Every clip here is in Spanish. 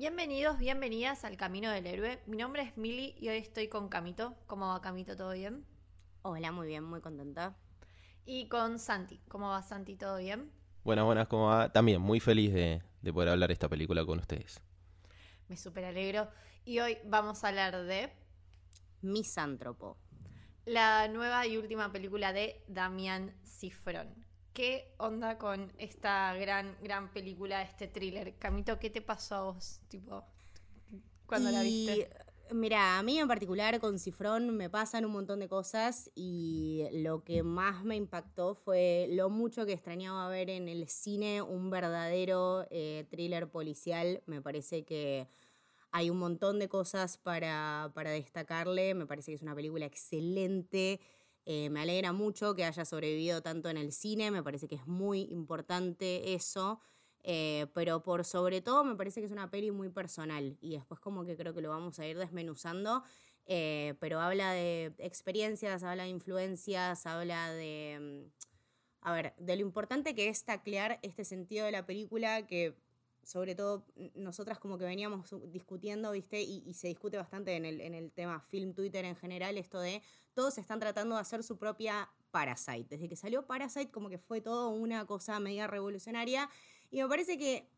Bienvenidos, bienvenidas al Camino del Héroe. Mi nombre es Mili y hoy estoy con Camito. ¿Cómo va Camito? ¿Todo bien? Hola, muy bien, muy contenta. Y con Santi. ¿Cómo va Santi? ¿Todo bien? Buenas, buenas, ¿cómo va? También muy feliz de, poder hablar esta película con ustedes. Me súper alegro. Y hoy vamos a hablar de... Misántropo. La nueva y última película de Damián Cifrón. ¿Qué onda con esta gran, gran película, este thriller? Camito, ¿qué te pasó a vos? Tipo, cuando la viste. Mira, a mí en particular con Cifrón me pasan un montón de cosas y lo que más me impactó fue lo mucho que extrañaba ver en el cine un verdadero eh, thriller policial. Me parece que hay un montón de cosas para, para destacarle. Me parece que es una película excelente. Eh, me alegra mucho que haya sobrevivido tanto en el cine, me parece que es muy importante eso, eh, pero por sobre todo me parece que es una peli muy personal y después como que creo que lo vamos a ir desmenuzando, eh, pero habla de experiencias, habla de influencias, habla de... Mm, a ver, de lo importante que es taclear este sentido de la película que sobre todo nosotras como que veníamos discutiendo, ¿viste? Y, se discute bastante en el, en el tema film, Twitter en general, esto de todos están tratando de hacer su propia Parasite. Desde que salió Parasite como que fue todo una cosa media revolucionaria y me parece que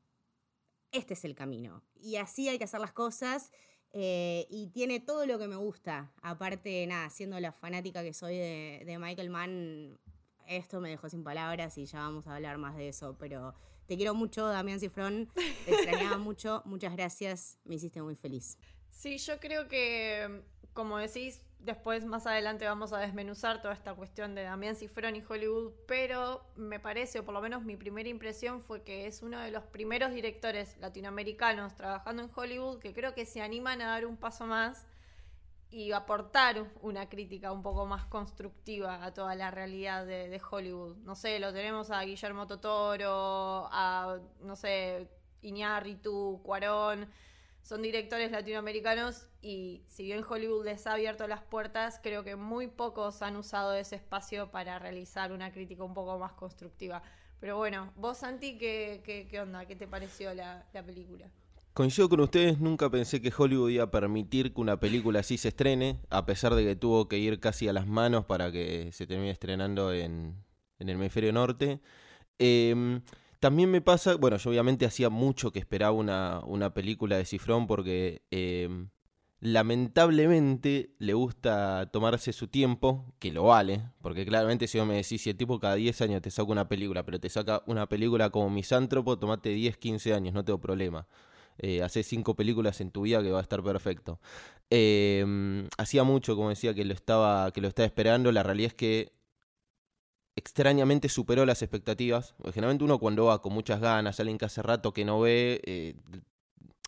este es el camino. Y así hay que hacer las cosas. Eh, y tiene todo lo que me gusta. Aparte, nada, siendo la fanática que soy de, de Michael Mann, esto me dejó sin palabras y ya vamos a hablar más de eso. Pero te quiero mucho, Damián Cifrón. Te extrañaba mucho. Muchas gracias. Me hiciste muy feliz. Sí, yo creo que, como decís, después más adelante vamos a desmenuzar toda esta cuestión de Damián Cifrón y Hollywood, pero me parece, o por lo menos mi primera impresión fue que es uno de los primeros directores latinoamericanos trabajando en Hollywood que creo que se animan a dar un paso más y aportar una crítica un poco más constructiva a toda la realidad de, Hollywood. No sé, lo tenemos a Guillermo Totoro, a, no sé, Iñárritu, Cuarón, son directores latinoamericanos y si bien Hollywood les ha abierto las puertas, creo que muy pocos han usado ese espacio para realizar una crítica un poco más constructiva. Pero bueno, vos Santi, ¿qué, qué, onda? ¿Qué te pareció la, la película? Coincido con ustedes, nunca pensé que Hollywood iba a permitir que una película así se estrene, a pesar de que tuvo que ir casi a las manos para que se termine estrenando en, el hemisferio norte. Em, también me pasa, bueno, yo obviamente hacía mucho que esperaba una, película de Cifrón porque em, lamentablemente le gusta tomarse su tiempo, que lo vale, porque claramente si vos me decís, si el tipo cada 10 años te saca una película, pero te saca una película como Misántropo, tomate 10, 15 años, no tengo problema eh, hace cinco películas en tu vida que va a estar perfecto. Em, hacía mucho, como decía, que lo, estaba, que lo estaba esperando. La realidad es que extrañamente superó las expectativas. generalmente uno cuando va con muchas ganas, alguien que hace rato que no ve, eh,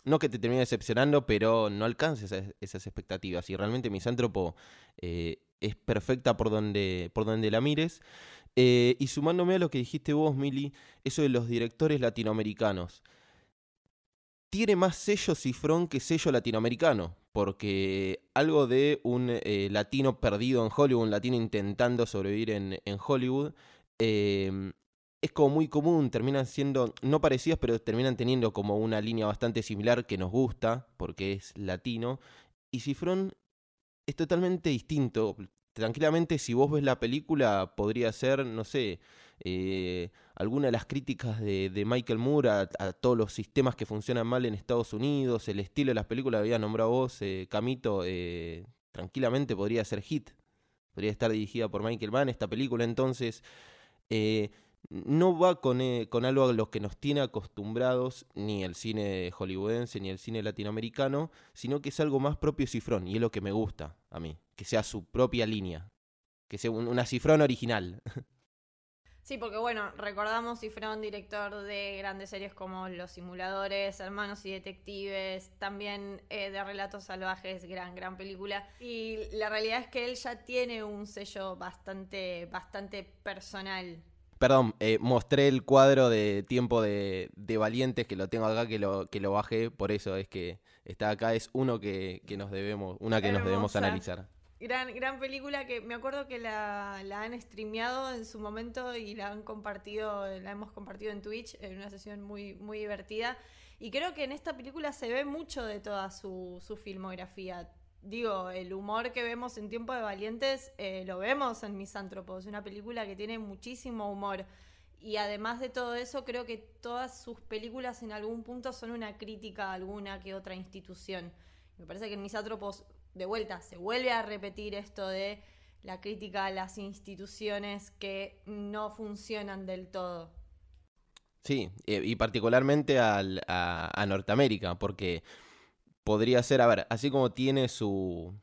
no que te termine decepcionando, pero no alcanza esas, expectativas. Y realmente Misántropo eh, es perfecta por donde, por donde la mires. Eh, y sumándome a lo que dijiste vos, Mili, eso de los directores latinoamericanos tiene más sello cifrón que sello latinoamericano, porque algo de un eh, latino perdido en Hollywood, un latino intentando sobrevivir en, Hollywood, em, es como muy común, terminan siendo no parecidas, pero terminan teniendo como una línea bastante similar que nos gusta, porque es latino, y Cifrón es totalmente distinto. Tranquilamente, si vos ves la película, podría ser, no sé, eh, alguna de las críticas de, Michael Moore a, todos los sistemas que funcionan mal en Estados Unidos, el estilo de las películas, había nombrado vos, eh, Camito, eh, tranquilamente podría ser hit. Podría estar dirigida por Michael Mann esta película, entonces no va con, con algo a lo que nos tiene acostumbrados ni el cine hollywoodense ni el cine latinoamericano, sino que es algo más propio cifrón, y es lo que me gusta a mí, que sea su propia línea, que sea una cifrón original. Sí, porque bueno, recordamos Cifrón, director de grandes series como Los Simuladores, Hermanos y Detectives, también eh, de Relatos Salvajes, gran, gran película. Y la realidad es que él ya tiene un sello bastante, bastante personal. Perdón, eh, mostré el cuadro de tiempo de, Valientes que lo tengo acá, que lo, que lo bajé, por eso es que está acá, es uno que, nos debemos, una que nos debemos analizar. Gran, gran película que me acuerdo que la, han streameado en su momento y la han compartido, la hemos compartido en Twitch en una sesión muy, muy divertida. Y creo que en esta película se ve mucho de toda su, filmografía. Digo, el humor que vemos en Tiempo de Valientes eh, lo vemos en Misántropos. Una película que tiene muchísimo humor. Y además de todo eso, creo que todas sus películas en algún punto son una crítica a alguna que otra institución. Me parece que en Misátropos de vuelta, se vuelve a repetir esto de la crítica a las instituciones que no funcionan del todo. Sí, eh, y particularmente a, Norteamérica, porque podría ser, a ver, así como tiene su,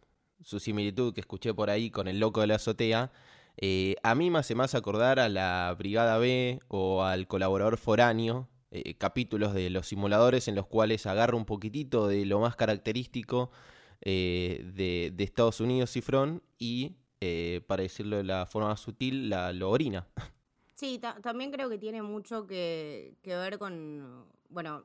su similitud que escuché por ahí con el loco de la azotea, eh, a mí me hace más acordar a la Brigada B o al colaborador foráneo, eh, capítulos de los simuladores en los cuales agarra un poquitito de lo más característico eh, de, Estados Unidos, Cifrón, y, para decirlo de la forma más sutil, la lo orina. Sí, también creo que tiene mucho que, ver con, bueno,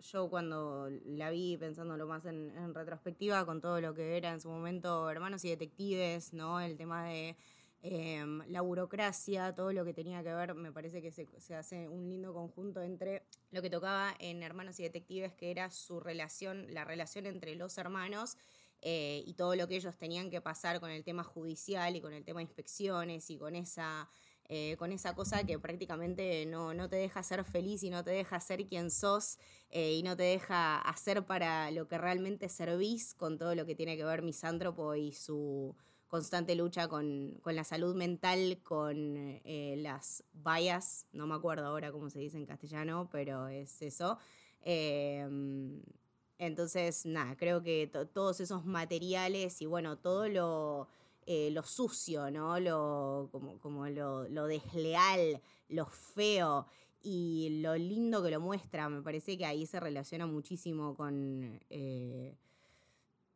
yo cuando la vi pensándolo más en, retrospectiva con todo lo que era en su momento Hermanos y Detectives, ¿no? El tema de em, la burocracia, todo lo que tenía que ver, me parece que se, hace un lindo conjunto entre lo que tocaba en Hermanos y Detectives, que era su relación, la relación entre los hermanos eh, y todo lo que ellos tenían que pasar con el tema judicial y con el tema de inspecciones y con esa, eh, con esa cosa que prácticamente no, no, te deja ser feliz y no te deja ser quien sos eh, y no te deja hacer para lo que realmente servís con todo lo que tiene que ver misántropo y su constante lucha con, con la salud mental, con las vallas, no me acuerdo ahora cómo se dice en castellano, pero es eso. Entonces, nada, creo que todos esos materiales y bueno, todo lo, eh, lo sucio, ¿no? Lo, como, como lo, desleal, lo feo y lo lindo que lo muestra, me parece que ahí se relaciona muchísimo con... Eh,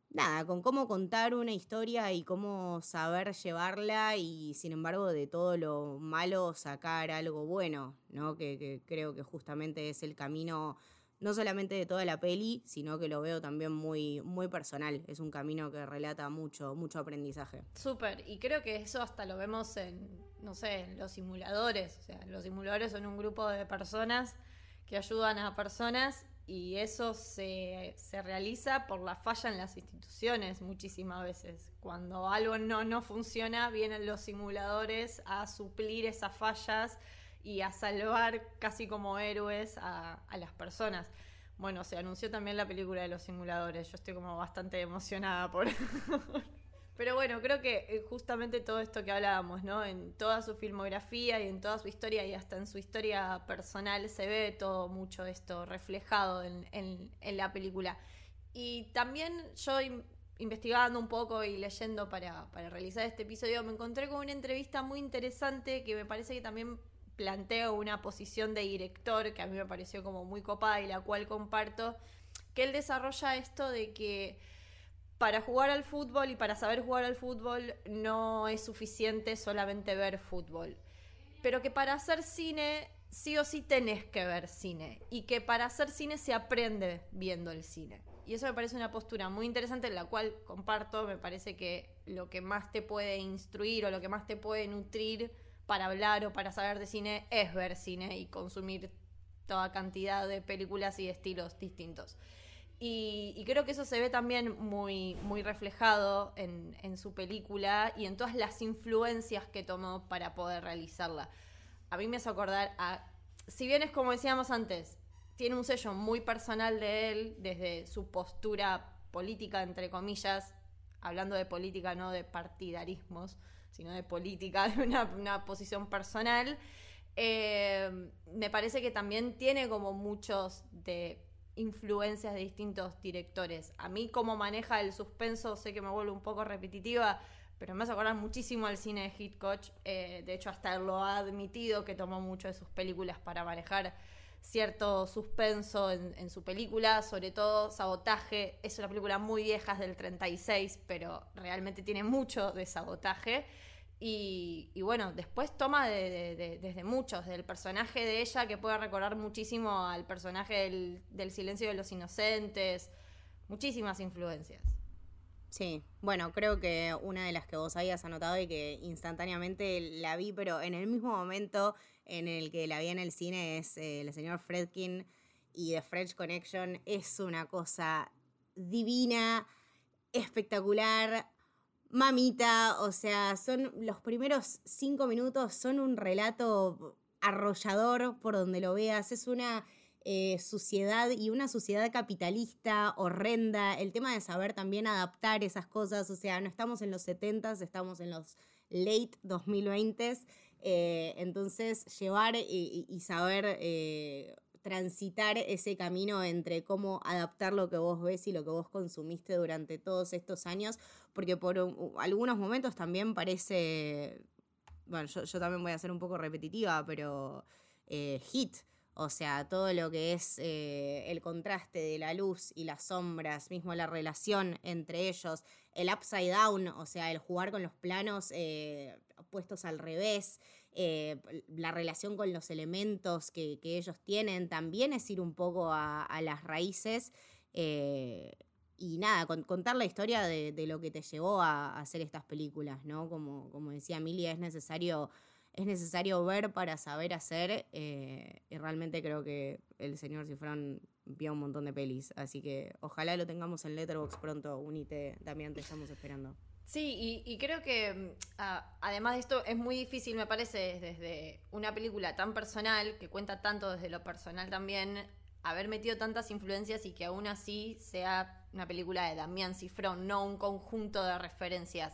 nada, con cómo contar una historia y cómo saber llevarla y sin embargo de todo lo malo sacar algo bueno, ¿no? Que creo que justamente es el camino no solamente de toda la peli, sino que lo veo también muy, muy personal. Es un camino que relata mucho, mucho aprendizaje. Súper, y creo que eso hasta lo vemos en, no sé, en los simuladores. O sea, los simuladores son un grupo de personas que ayudan a personas y eso se, se realiza por la falla en las instituciones muchísimas veces. Cuando algo no, no funciona, vienen los simuladores a suplir esas fallas y a salvar casi como héroes a, las personas. Bueno, se anunció también la película de los simuladores. Yo estoy como bastante emocionada por. Pero bueno, creo que eh, justamente todo esto que hablábamos, ¿no? En toda su filmografía y en toda su historia y hasta en su historia personal se ve todo mucho esto reflejado en, la película. Y también yo investigando un poco y leyendo para, para realizar este episodio, me encontré con una entrevista muy interesante que me parece que también planteo una posición de director que a mí me pareció como muy copada y la cual comparto, que él desarrolla esto de que para jugar al fútbol y para saber jugar al fútbol no es suficiente solamente ver fútbol, pero que para hacer cine sí o sí tenés que ver cine y que para hacer cine se aprende viendo el cine. Y eso me parece una postura muy interesante, en la cual comparto, me parece que lo que más te puede instruir o lo que más te puede nutrir para hablar o para saber de cine es ver cine y consumir toda cantidad de películas y estilos distintos. Y, creo que eso se ve también muy, muy reflejado en, su película y en todas las influencias que tomó para poder realizarla. A mí me hace acordar si bien es como decíamos antes, tiene un sello muy personal de él desde su postura política, entre comillas, hablando de política, no de partidarismos, sino de política, de una, posición personal, eh, me parece que también tiene como muchos de influencias de distintos directores. A mí como maneja el suspenso, sé que me vuelvo un poco repetitiva, pero me hace acordar muchísimo al cine de Hitchcock. Eh, de hecho, hasta él lo ha admitido que tomó mucho de sus películas para manejar cierto suspenso en, su película, sobre todo Sabotaje. Es una película muy vieja, es del 36, pero realmente tiene mucho de sabotaje. Y, bueno, después toma desde muchos, del personaje de ella, que puede recordar muchísimo al personaje del Silencio de los Inocentes, muchísimas influencias. Sí, bueno, creo que una de las que vos habías anotado y que instantáneamente la vi, pero en el mismo momento en el que la vi en el cine es eh, el señor Fredkin y The French Connection. Es una cosa divina, espectacular, mamita, o sea, son los primeros cinco minutos, son un relato arrollador por donde lo veas, es una eh, suciedad y una suciedad capitalista horrenda, el tema de saber también adaptar esas cosas, o sea, no estamos en los 70s, estamos en los late 2020s, eh, entonces llevar y, saber eh, transitar ese camino entre cómo adaptar lo que vos ves y lo que vos consumiste durante todos estos años, porque por algunos momentos también parece, bueno, yo, también voy a ser un poco repetitiva, pero hit. O sea, todo lo que es eh, el contraste de la luz y las sombras, mismo la relación entre ellos, el upside down, o sea, el jugar con los planos eh, puestos al revés, eh, la relación con los elementos que, ellos tienen, también es ir un poco a, las raíces. y nada, contar la historia de, lo que te llevó a, hacer estas películas, ¿no? Como, como decía Emilia, es necesario es necesario ver para saber hacer. Eh, y realmente creo que el señor Cifrón vio un montón de pelis. Así que ojalá lo tengamos en Letterboxd pronto. Unite, Damián, te estamos esperando. Sí, y, creo que mm, además de esto es muy difícil, me parece, desde una película tan personal, que cuenta tanto desde lo personal también, haber metido tantas influencias y que aún así sea una película de Damián Cifrón, no un conjunto de referencias.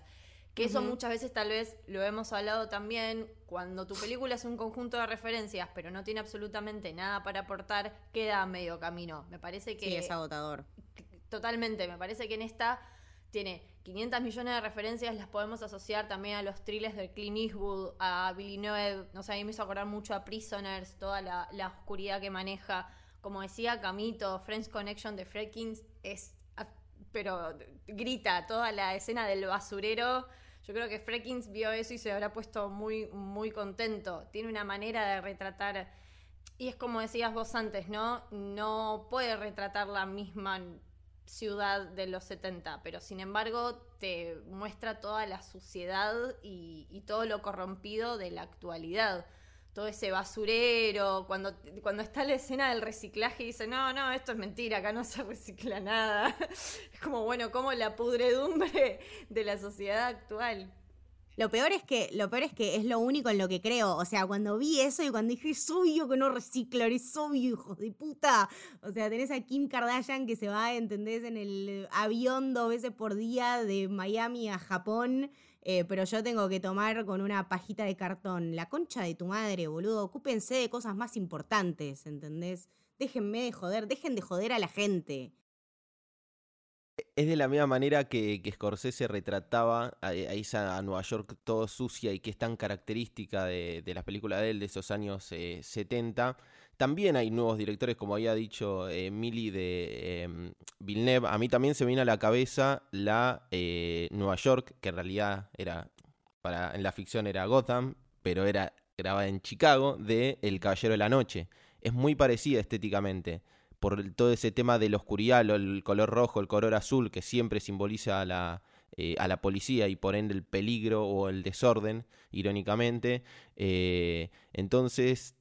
Que eso muchas veces tal vez lo hemos hablado también, cuando tu película es un conjunto de referencias, pero no tiene absolutamente nada para aportar, queda a medio camino. Me parece que... Sí, es agotador. Totalmente, me parece que en esta tiene 500 millones de referencias, las podemos asociar también a los thrillers de Clint Eastwood, a Villeneuve, no sé, a mí me hizo acordar mucho a Prisoners, toda la, oscuridad que maneja. Como decía Camito, French Connection de Fredkins es pero grita toda la escena del basurero. Yo creo que Frekins vio eso y se habrá puesto muy, muy contento. Tiene una manera de retratar, y es como decías vos antes, ¿no? No puede retratar la misma ciudad de los 70, pero sin embargo te muestra toda la suciedad y todo lo corrompido de la actualidad todo ese basurero, cuando, cuando está la escena del reciclaje y dice, no, no, esto es mentira, acá no se recicla nada. Es como, bueno, como la pudredumbre de la sociedad actual. Lo peor es que, lo peor es que es lo único en lo que creo. O sea, cuando vi eso y cuando dije, es obvio que no reciclan, es obvio, hijos de puta. O sea, tenés a Kim Kardashian que se va, ¿entendés? En el avión dos veces por día de Miami a Japón eh, pero yo tengo que tomar con una pajita de cartón. La concha de tu madre, boludo. Ocúpense de cosas más importantes, ¿entendés? Déjenme de joder, dejen de joder a la gente. Es de la misma manera que, que Scorsese retrataba a, esa Nueva York todo sucia y que es tan característica de, de las películas de él de esos años 70. Eh, también hay nuevos directores, como había dicho eh, Mili de em, Villeneuve. A mí también se me viene a la cabeza la eh, Nueva York, que en realidad era, para, en la ficción era Gotham, pero era grabada en Chicago, de El Caballero de la Noche. Es muy parecida estéticamente, por todo ese tema de la oscuridad, el color rojo, el color azul, que siempre simboliza a la, eh, a la policía y por ende el peligro o el desorden, irónicamente. entonces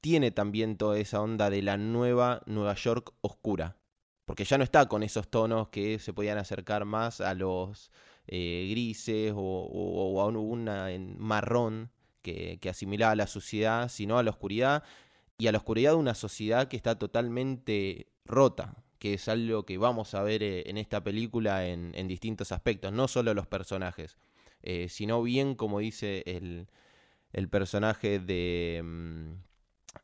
tiene también toda esa onda de la nueva Nueva York oscura. Porque ya no está con esos tonos que se podían acercar más a los eh, grises o, a una en marrón que, que asimilaba a la suciedad, sino a la oscuridad y a la oscuridad de una sociedad que está totalmente rota, que es algo que vamos a ver eh, en esta película en, distintos aspectos, no solo los personajes, eh, sino bien como dice el, el personaje de... Mm,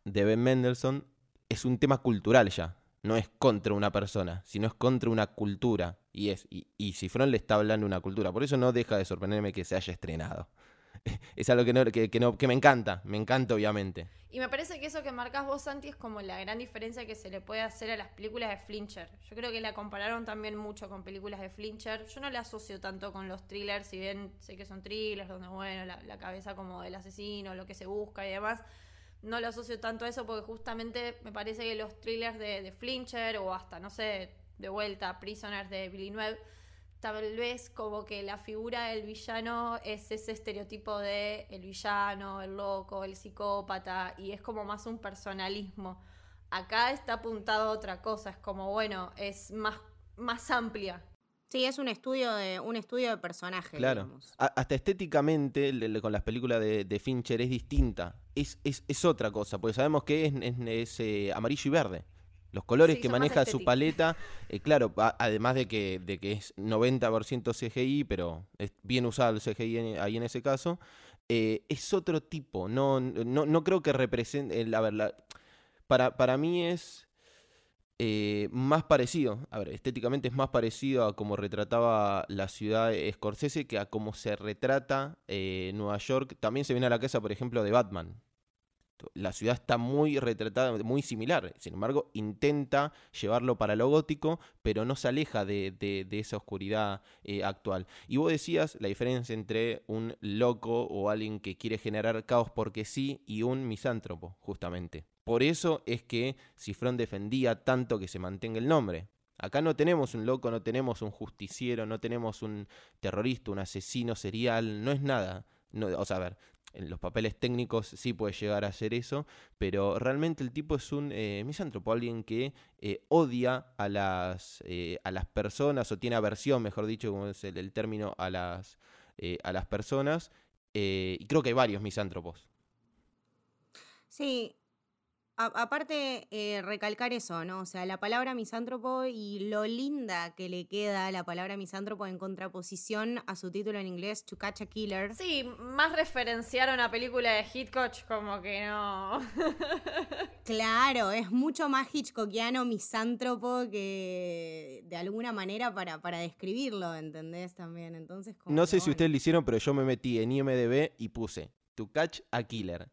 de Ben Mendelssohn es un tema cultural ya. no es contra una persona, sino es contra una cultura. Y es, y, y Cifrón le está hablando una cultura. Por eso no deja de sorprenderme que se haya estrenado. es algo que, no, que, que, me encanta, me encanta obviamente. Y me parece que eso que marcas vos, Santi, es como la gran diferencia que se le puede hacer a las películas de Flincher. Yo creo que la compararon también mucho con películas de Flincher. Yo no la asocio tanto con los thrillers, si bien sé que son thrillers, donde, bueno, la, cabeza como del asesino, lo que se busca y demás. No lo asocio tanto a eso porque justamente me parece que los thrillers de, de Flincher o hasta, no sé, de vuelta, Prisoners de Villeneuve tal vez como que la figura del villano es ese estereotipo de el villano, el loco, el psicópata, y es como más un personalismo. Acá está apuntado a otra cosa, es como, bueno, es más, más amplia. Sí, es un estudio de, un estudio de personaje. Claro. A- hasta estéticamente, el- el- con las películas de, de Fincher es distinta. Es, es, es otra cosa, porque sabemos que es, es- es, eh, amarillo y verde. Los colores Sí, que maneja su paleta, eh, claro, a- además de que, de que es 90% CGI, pero es bien usado el CGI en- ahí en ese caso, eh, es otro tipo. No, no, no creo que represente. el- A ver, la- para, para mí es eh, más parecido, a ver, estéticamente es más parecido a como retrataba la ciudad de Scorsese que a cómo se retrata eh, Nueva York. También se viene a la casa, por ejemplo, de Batman. La ciudad está muy retratada, muy similar. Sin embargo, intenta llevarlo para lo gótico, pero no se aleja de, esa oscuridad eh, actual. Y vos decías la diferencia entre un loco o alguien que quiere generar caos porque sí y un misántropo, justamente. Por eso es que Cifrón defendía tanto que se mantenga el nombre. Acá no tenemos un loco, no tenemos un justiciero, no tenemos un terrorista, un asesino serial, no es nada. No, o sea, a ver, en los papeles técnicos sí puede llegar a ser eso, pero realmente el tipo es un eh, misántropo, alguien que eh, odia a las, eh, a las personas, o tiene aversión, mejor dicho, como es el, el término, a las, eh, a las personas. eh, y creo que hay varios misántropos. Sí. A- aparte, eh, recalcar eso, ¿no? O sea, la palabra misántropo y lo linda que le queda la palabra misántropo en contraposición a su título en inglés, To Catch a Killer. Sí, más referenciar a una película de Hitchcock como que no. Claro, es mucho más hitchcockiano misántropo que de alguna manera para, para describirlo, ¿entendés? También, entonces como No sé si ustedes lo hicieron, pero yo me metí en IMDB y puse To Catch a Killer.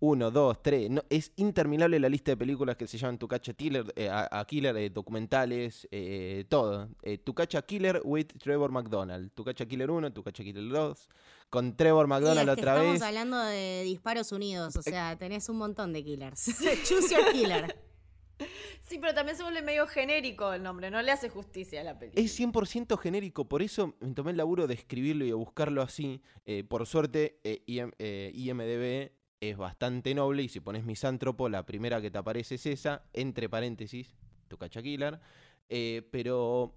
Uno, dos, tres. No, es interminable la lista de películas que se llaman To Catch a Killer, eh, a, a Killer eh, documentales, eh, todo. Eh, to Catch a Killer with Trevor McDonald. To Catch a Killer 1, To Catch a Killer 2. Con Trevor Sí, McDonald es que otra estamos vez. hablando de disparos unidos, o sea, tenés un montón de killers. Choose your killer. Sí, pero también se vuelve medio genérico el nombre, no le hace justicia a la película. Es 100% genérico, por eso me tomé el laburo de escribirlo y de buscarlo así. Eh, por suerte, eh, IM- eh, IMDB es bastante noble y si pones misántropo, la primera que te aparece es esa, entre paréntesis, tu cacha killer. Eh, pero, o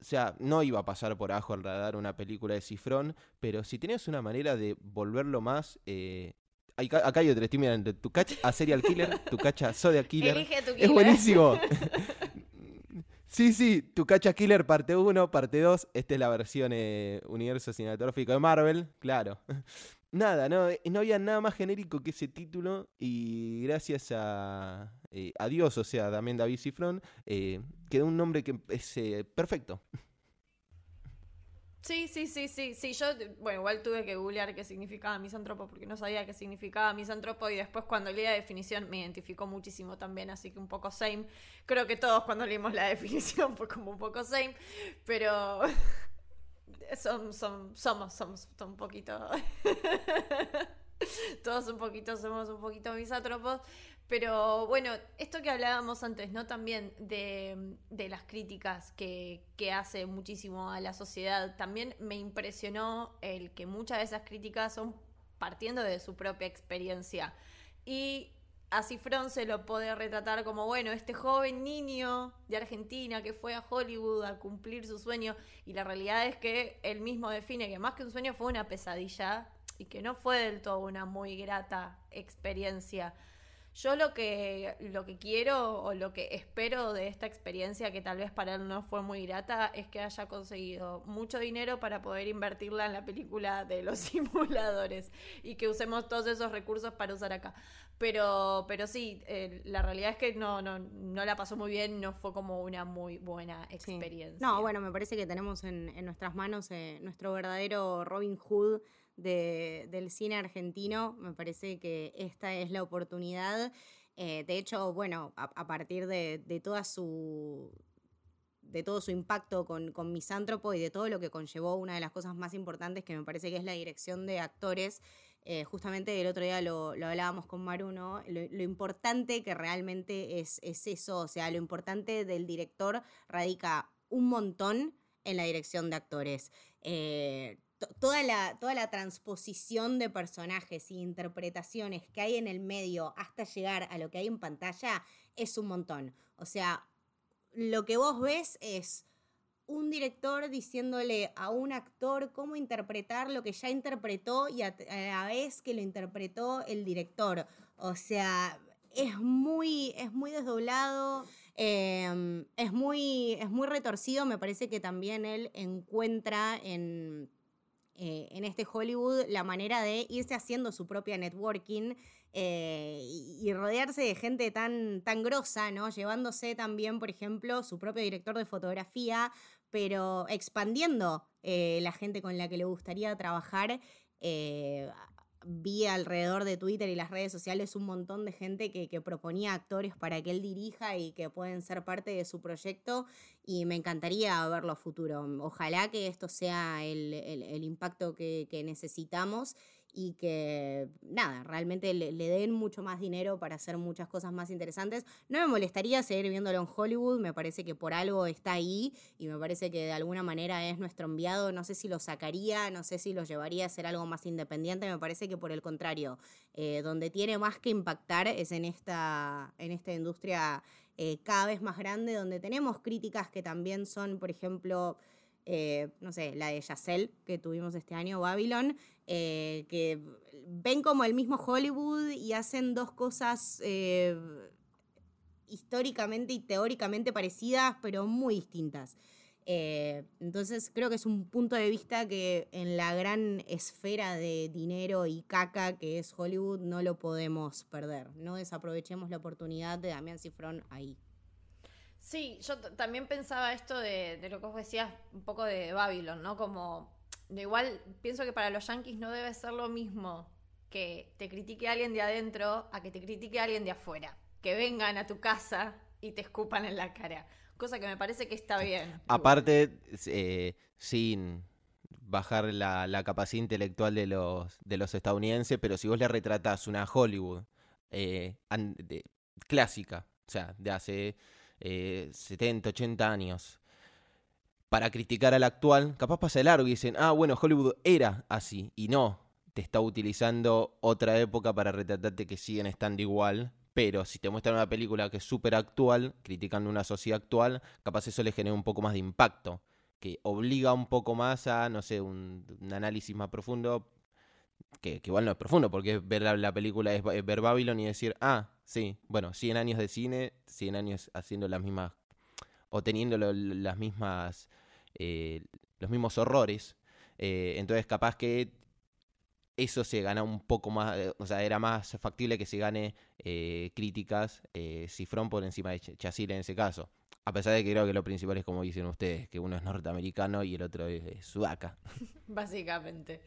sea, no iba a pasar por abajo al radar una película de Cifrón, pero si tenías una manera de volverlo más... eh, acá hay otra, estoy mirando, tu cacha a serial killer, tu cacha a zodiac killer. Elige tu Es killer. buenísimo. sí, sí, Tu Cacha Killer parte 1, parte 2. Esta es la versión eh, universo cinematográfico de Marvel, claro. Nada, no, eh, no había nada más genérico que ese título y gracias a, eh, a Dios, o sea, también David Cifrón, eh, quedó un nombre que es eh, perfecto. Sí, sí, sí, sí, sí. Yo, bueno, igual tuve que googlear qué significaba misántropo porque no sabía qué significaba misántropo y después cuando leí la definición me identificó muchísimo también, así que un poco same. Creo que todos cuando leímos la definición fue como un poco same, pero son, somos, somos un poquito... todos un poquito somos un poquito misántropos. Pero bueno, esto que hablábamos antes, ¿no? También de, de las críticas que, que hace muchísimo a la sociedad. También me impresionó el que muchas de esas críticas son partiendo de su propia experiencia. Y a Cifrón se lo puede retratar como, bueno, este joven niño de Argentina que fue a Hollywood a cumplir su sueño. Y la realidad es que él mismo define que más que un sueño fue una pesadilla y que no fue del todo una muy grata experiencia. Yo lo que, lo que quiero o lo que espero de esta experiencia, que tal vez para él no fue muy grata, es que haya conseguido mucho dinero para poder invertirla en la película de los simuladores y que usemos todos esos recursos para usar acá. Pero, pero sí, eh, la realidad es que no, no, no la pasó muy bien, no fue como una muy buena experiencia. No, bueno, me parece que tenemos en, en nuestras manos eh, nuestro verdadero Robin Hood del cine argentino. Me parece que esta es la oportunidad. Eh, de hecho, bueno, a, partir de, toda su de todo su impacto con, con Misántropo y de todo lo que conllevó, una de las cosas más importantes que me parece que es la dirección de actores. Eh, justamente el otro día lo, hablábamos con Maruno, lo, lo, importante que realmente es, es eso, o sea, lo importante del director radica un montón en la dirección de actores. Eh, toda la, toda la transposición de personajes y interpretaciones que hay en el medio hasta llegar a lo que hay en pantalla es un montón. O sea, lo que vos ves es un director diciéndole a un actor cómo interpretar lo que ya interpretó y a, la vez que lo interpretó el director. O sea, es muy, es muy desdoblado, em, es, muy, es muy retorcido. Me parece que también él encuentra en eh, en este Hollywood la manera de irse haciendo su propia networking eh, y, rodearse de gente tan, tan grosa, ¿no? Llevándose también, por ejemplo, su propio director de fotografía, pero expandiendo eh, la gente con la que le gustaría trabajar vi alrededor de Twitter y las redes sociales un montón de gente que, proponía actores para que él dirija y que pueden ser parte de su proyecto y me encantaría verlo a futuro. Ojalá que esto sea el, impacto que, que necesitamos y que, nada, realmente le, den mucho más dinero para hacer muchas cosas más interesantes. No me molestaría seguir viéndolo en Hollywood, me parece que por algo está ahí y me parece que de alguna manera es nuestro enviado, no sé si lo sacaría, no sé si lo llevaría a ser algo más independiente, me parece que por el contrario, eh, donde tiene más que impactar es en esta, en esta industria eh, cada vez más grande, donde tenemos críticas que también son, por ejemplo, eh, no sé, la de Yacel que tuvimos este año, Babylon, eh, que ven como el mismo Hollywood y hacen dos cosas eh, históricamente y teóricamente parecidas, pero muy distintas. entonces creo que es un punto de vista que en la gran esfera de dinero y caca que es Hollywood no lo podemos perder. No desaprovechemos la oportunidad de Damián Cifrón ahí. Sí, yo también pensaba esto de, lo que vos decías, un poco de Babylon, ¿no? Como, de igual, pienso que para los yankees no debe ser lo mismo que te critique alguien de adentro a que te critique alguien de afuera. Que vengan a tu casa y te escupan en la cara. Cosa que me parece que está bien. Aparte, eh, sin bajar la, capacidad intelectual de los, de los estadounidenses, pero si vos le retratás una Hollywood eh, clásica, o sea, de hace 70, eh, 80 años para criticar al actual, capaz pasa de largo y dicen, ah, bueno, Hollywood era así, y no, te está utilizando otra época para retratarte que siguen estando igual, pero si te muestran una película que es súper actual, criticando una sociedad actual, capaz eso le genera un poco más de impacto, que obliga un poco más a, no sé, un, análisis más profundo, que, igual no es profundo, porque ver la, película es, es ver Babylon y decir, ah, Sí, bueno, 100 años de cine, 100 años haciendo las mismas, o teniendo las mismas, eh, los mismos horrores. Eh, entonces, capaz que eso se gana un poco más, eh, o sea, era más factible que se gane críticas Cifrón por encima de Chasile en ese caso. A pesar de que creo que lo principal es como dicen ustedes, que uno es norteamericano y el otro es, sudaca. Básicamente.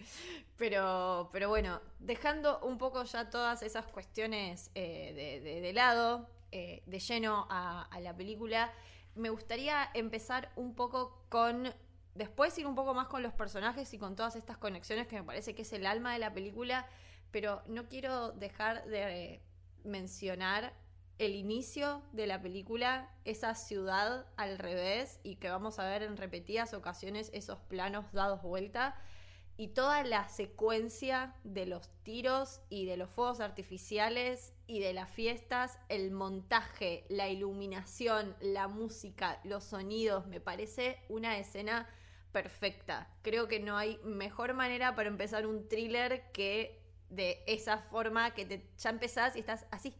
Pero, pero bueno, dejando un poco ya todas esas cuestiones eh, de, lado, eh, de lleno a, la película, me gustaría empezar un poco con después ir un poco más con los personajes y con todas estas conexiones que me parece que es el alma de la película, pero no quiero dejar de mencionar el inicio de la película, esa ciudad al revés y que vamos a ver en repetidas ocasiones esos planos dados vuelta y toda la secuencia de los tiros y de los fuegos artificiales y de las fiestas, el montaje, la iluminación, la música, los sonidos, me parece una escena perfecta. Creo que no hay mejor manera para empezar un thriller que de esa forma que te, ya empezás y estás así,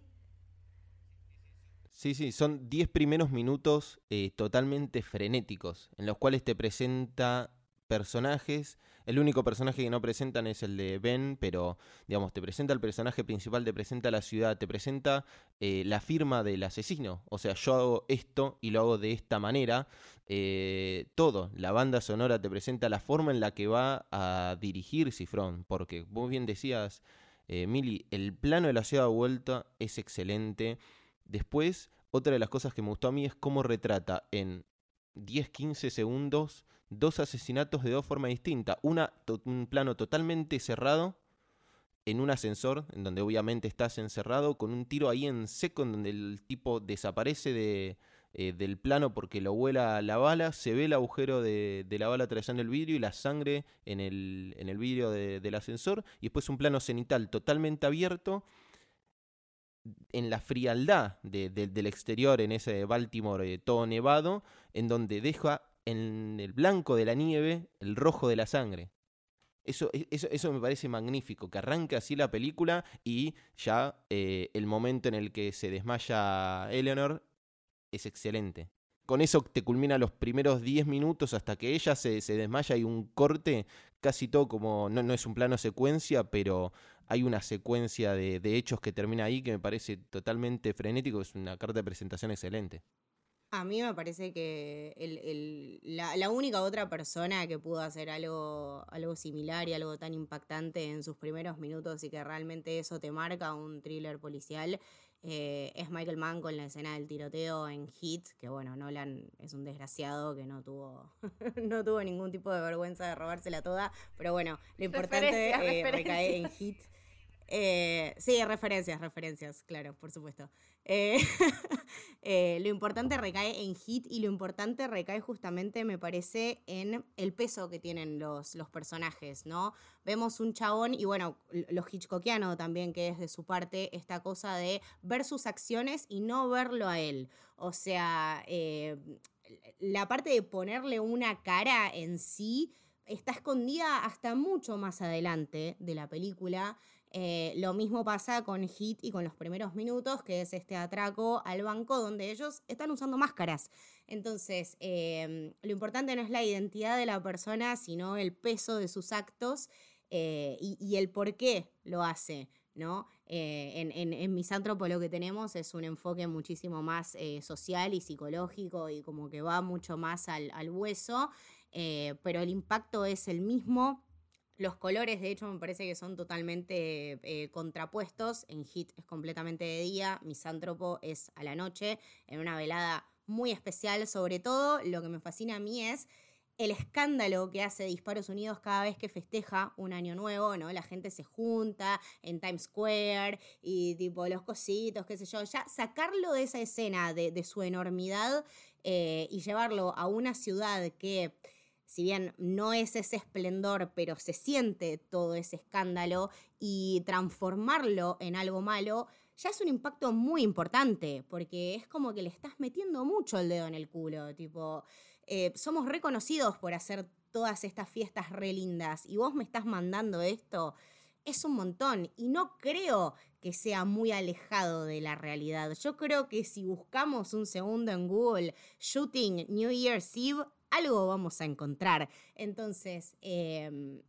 Sí, sí, son 10 primeros minutos eh, totalmente frenéticos, en los cuales te presenta personajes. El único personaje que no presentan es el de Ben, pero digamos, te presenta el personaje principal, te presenta la ciudad, te presenta eh, la firma del asesino. O sea, yo hago esto y lo hago de esta manera. Eh, todo, la banda sonora te presenta la forma en la que va a dirigir Cifrón, porque vos bien decías, eh, Mili, el plano de la ciudad vuelta es excelente. Después, otra de las cosas que me gustó a mí es cómo retrata en 10-15 segundos dos asesinatos de dos formas distintas. Una, un plano totalmente cerrado en un ascensor, en donde obviamente estás encerrado, con un tiro ahí en seco, en donde el tipo desaparece de, eh, del plano porque lo vuela la bala, se ve el agujero de, la bala atravesando el vidrio y la sangre en el, en el vidrio del ascensor, y después un plano cenital totalmente abierto en la frialdad del exterior, en ese Baltimore eh, todo nevado, en donde deja en el blanco de la nieve el rojo de la sangre. Eso, e, eso, eso me parece magnífico, que arranque así la película y ya eh, el momento en el que se desmaya Eleanor es excelente. Con eso te culmina los primeros 10 minutos hasta que ella se, se desmaya y un corte, casi todo como, no, no es un plano secuencia, pero hay una secuencia de, de, hechos que termina ahí que me parece totalmente frenético, es una carta de presentación excelente. A mí me parece que el, el, la, la, única otra persona que pudo hacer algo, algo similar y algo tan impactante en sus primeros minutos y que realmente eso te marca un thriller policial eh, es Michael Mann con la escena del tiroteo en Hit, que bueno, Nolan es un desgraciado que no tuvo, no tuvo ningún tipo de vergüenza de robársela toda, pero bueno, lo importante eh, recae en Hit. Eh, sí, referencias, referencias, claro, por supuesto. Eh, eh, lo importante recae en hit y lo importante recae justamente, me parece, en el peso que tienen los, personajes, ¿no? Vemos un chabón y bueno, lo hitchcockiano también, que es de su parte, esta cosa de ver sus acciones y no verlo a él. O sea, la parte de ponerle una cara en sí está escondida hasta mucho más adelante de la película. Eh, lo mismo pasa con Hit y con los primeros minutos, que es este atraco al banco donde ellos están usando máscaras. Entonces, em, lo importante no es la identidad de la persona, sino el peso de sus actos eh, y, el por qué lo hace. ¿no? Eh, en, en, Misántropo lo que tenemos es un enfoque muchísimo más social y psicológico y como que va mucho más al hueso, pero el impacto es el mismo los colores, de hecho, me parece que son totalmente eh, contrapuestos. En Hit es completamente de día, Misántropo es a la noche, en una velada muy especial. Sobre todo, lo que me fascina a mí es el escándalo que hace Disparos Unidos cada vez que festeja un año nuevo, ¿no? La gente se junta en Times Square y tipo los cositos, qué sé yo. Ya sacarlo de esa escena, de, su enormidad eh, y llevarlo a una ciudad que si bien no es ese esplendor, pero se siente todo ese escándalo y transformarlo en algo malo, ya es un impacto muy importante, porque es como que le estás metiendo mucho el dedo en el culo, tipo, eh, somos reconocidos por hacer todas estas fiestas re lindas y vos me estás mandando esto, es un montón y no creo que sea muy alejado de la realidad. Yo creo que si buscamos un segundo en Google, Shooting New Year's Eve, algo vamos a encontrar. Entonces, em,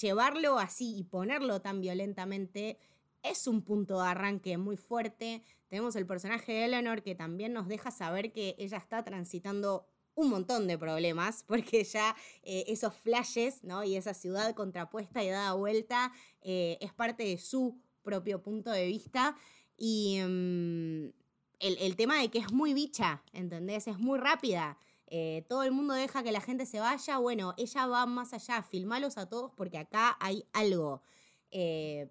llevarlo así y ponerlo tan violentamente es un punto de arranque muy fuerte. Tenemos el personaje de Eleanor que también nos deja saber que ella está transitando un montón de problemas, porque ya eh, esos flashes ¿no? y esa ciudad contrapuesta y dada vuelta eh, es parte de su propio punto de vista. Y em, el, el, tema de que es muy bicha, ¿entendés? Es muy rápida. Eh, todo el mundo deja que la gente se vaya, bueno, ella va más allá, filmalos a todos porque acá hay algo. Eh,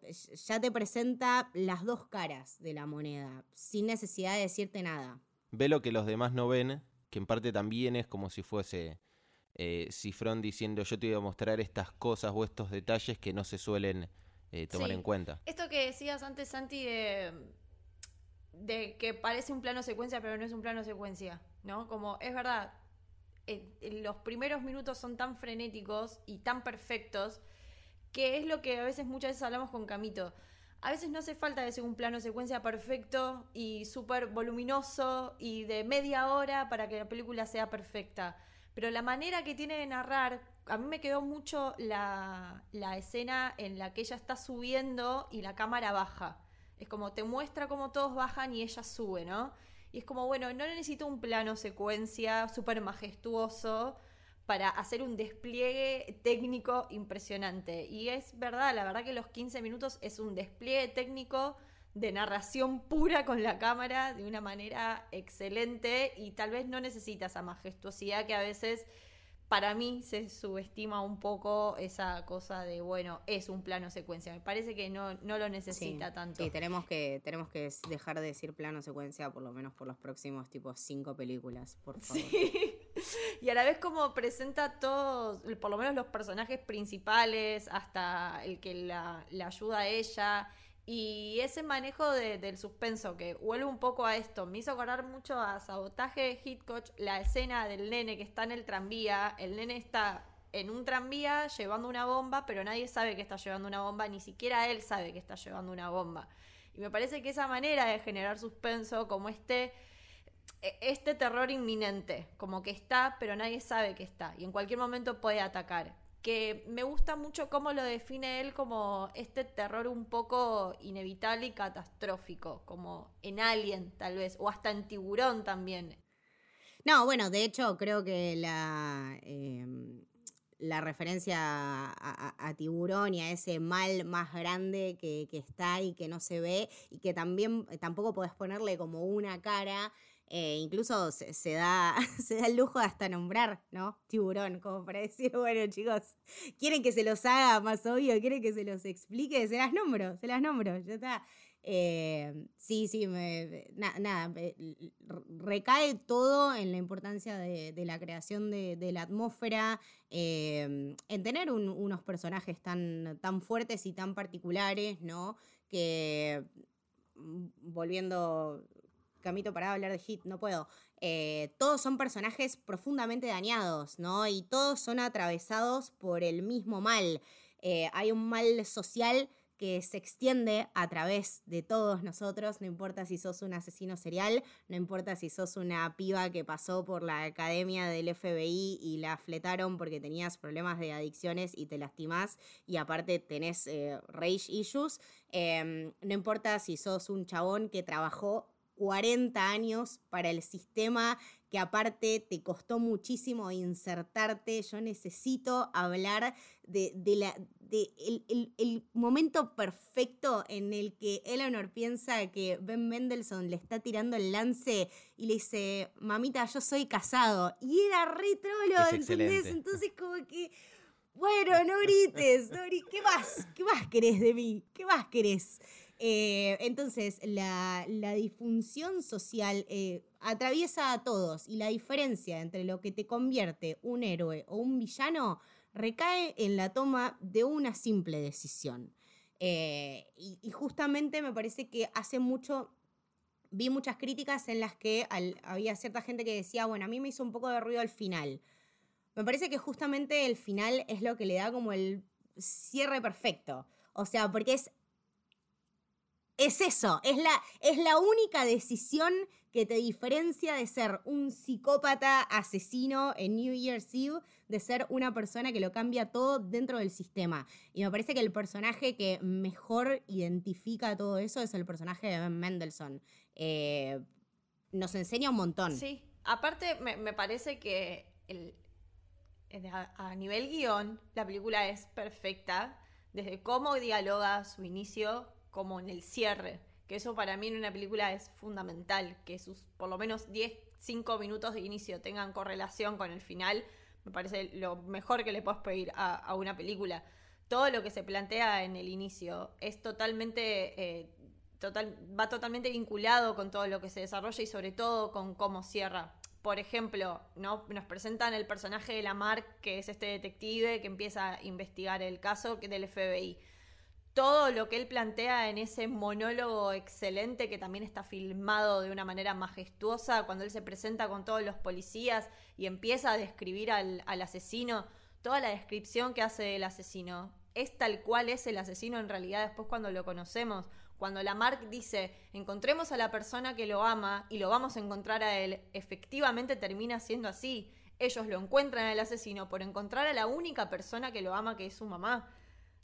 ya te presenta las dos caras de la moneda, sin necesidad de decirte nada. Ve lo que los demás no ven, que en parte también es como si fuese eh, Cifrón diciendo yo te voy a mostrar estas cosas o estos detalles que no se suelen eh, tomar en cuenta. Esto que decías antes, Santi, de, de que parece un plano secuencia, pero no es un plano secuencia, ¿no? Como es verdad, los primeros minutos son tan frenéticos y tan perfectos que es lo que a veces muchas veces hablamos con Camito. a veces no hace falta que sea un plano secuencia perfecto y súper voluminoso y de media hora para que la película sea perfecta. Pero la manera que tiene de narrar, a mí me quedó mucho la, la escena en la que ella está subiendo y la cámara baja. Es como te muestra cómo todos bajan y ella sube, ¿no? Y es como, bueno, no necesito un plano secuencia súper majestuoso para hacer un despliegue técnico impresionante. Y es verdad, la verdad que los 15 minutos es un despliegue técnico de narración pura con la cámara de una manera excelente y tal vez no necesita esa majestuosidad que a veces para mí se subestima un poco esa cosa de, bueno, es un plano secuencia. Me parece que no, no lo necesita tanto. Sí, tenemos que, tenemos que dejar de decir plano secuencia por lo menos por los próximos tipo cinco películas, por favor. Sí. Y a la vez como presenta todos, por lo menos los personajes principales, hasta el que la, la ayuda a ella y ese manejo del suspenso que vuelve un poco a esto, me hizo acordar mucho a Sabotaje de la escena del nene que está en el tranvía, el nene está en un tranvía llevando una bomba, pero nadie sabe que está llevando una bomba, ni siquiera él sabe que está llevando una bomba. Y me parece que esa manera de generar suspenso, como este, e, este terror inminente, como que está, pero nadie sabe que está, y en cualquier momento puede atacar que me gusta mucho cómo lo define él como este terror un poco inevitable y catastrófico, como en Alien tal vez, o hasta en Tiburón también. No, bueno, de hecho creo que la, em, la referencia a, Tiburón y a ese mal más grande que, que está y que no se ve y que también tampoco podés ponerle como una cara eh, incluso se, da, se da el lujo hasta nombrar, ¿no? Tiburón, como para decir, bueno, chicos, quieren que se los haga más obvio, quieren que se los explique, se las nombro, se las nombro, ya está. Eh, sí, sí, nada, recae todo en la importancia de, la creación de, la atmósfera, eh, en tener unos personajes tan, tan fuertes y tan particulares, ¿no? Que mm, volviendo Camito para hablar de Hit, no puedo. Eh, todos son personajes profundamente dañados, ¿no? Y todos son atravesados por el mismo mal. Eh, hay un mal social que se extiende a través de todos nosotros, no importa si sos un asesino serial, no importa si sos una piba que pasó por la academia del FBI y la fletaron porque tenías problemas de adicciones y te lastimás y aparte tenés eh, rage issues, em, no importa si sos un chabón que trabajó 40 años para el sistema que aparte te costó muchísimo insertarte. Yo necesito hablar de, la, de el, momento perfecto en el que Eleanor piensa que Ben Mendelssohn le está tirando el lance y le dice, mamita, yo soy casado. Y era re trolo, ¿entendés? Entonces como que... Bueno, no grites, no grites. ¿Qué más? ¿Qué más querés de mí? ¿Qué más querés? Eh, entonces, la, disfunción social eh, atraviesa a todos y la diferencia entre lo que te convierte un héroe o un villano recae en la toma de una simple decisión. Eh, y, justamente me parece que hace mucho, vi muchas críticas en las que había cierta gente que decía, bueno, a mí me hizo un poco de ruido al final. Me parece que justamente el final es lo que le da como el cierre perfecto. O sea, porque es es eso, es la, es la única decisión que te diferencia de ser un psicópata asesino en New Year's Eve, de ser una persona que lo cambia todo dentro del sistema. Y me parece que el personaje que mejor identifica todo eso es el personaje de Ben Mendelssohn. Eh, nos enseña un montón. Sí, aparte me, parece que a nivel guion la película es perfecta, desde cómo dialoga su inicio como en el cierre. Que eso para mí en una película es fundamental, que sus por lo menos 10, 5 minutos de inicio tengan correlación con el final, me parece lo mejor que le puedes pedir a, una película. Todo lo que se plantea en el inicio es totalmente, eh, total, va totalmente vinculado con todo lo que se desarrolla y sobre todo con cómo cierra. Por ejemplo, ¿no? nos presentan el personaje de Lamar, que es este detective que empieza a investigar el caso del FBI todo lo que él plantea en ese monólogo excelente que también está filmado de una manera majestuosa cuando él se presenta con todos los policías y empieza a describir al, asesino, toda la descripción que hace del asesino es tal cual es el asesino en realidad después cuando lo conocemos. Cuando Lamarck dice, encontremos a la persona que lo ama y lo vamos a encontrar a él, efectivamente termina siendo así. Ellos lo encuentran al asesino por encontrar a la única persona que lo ama, que es su mamá.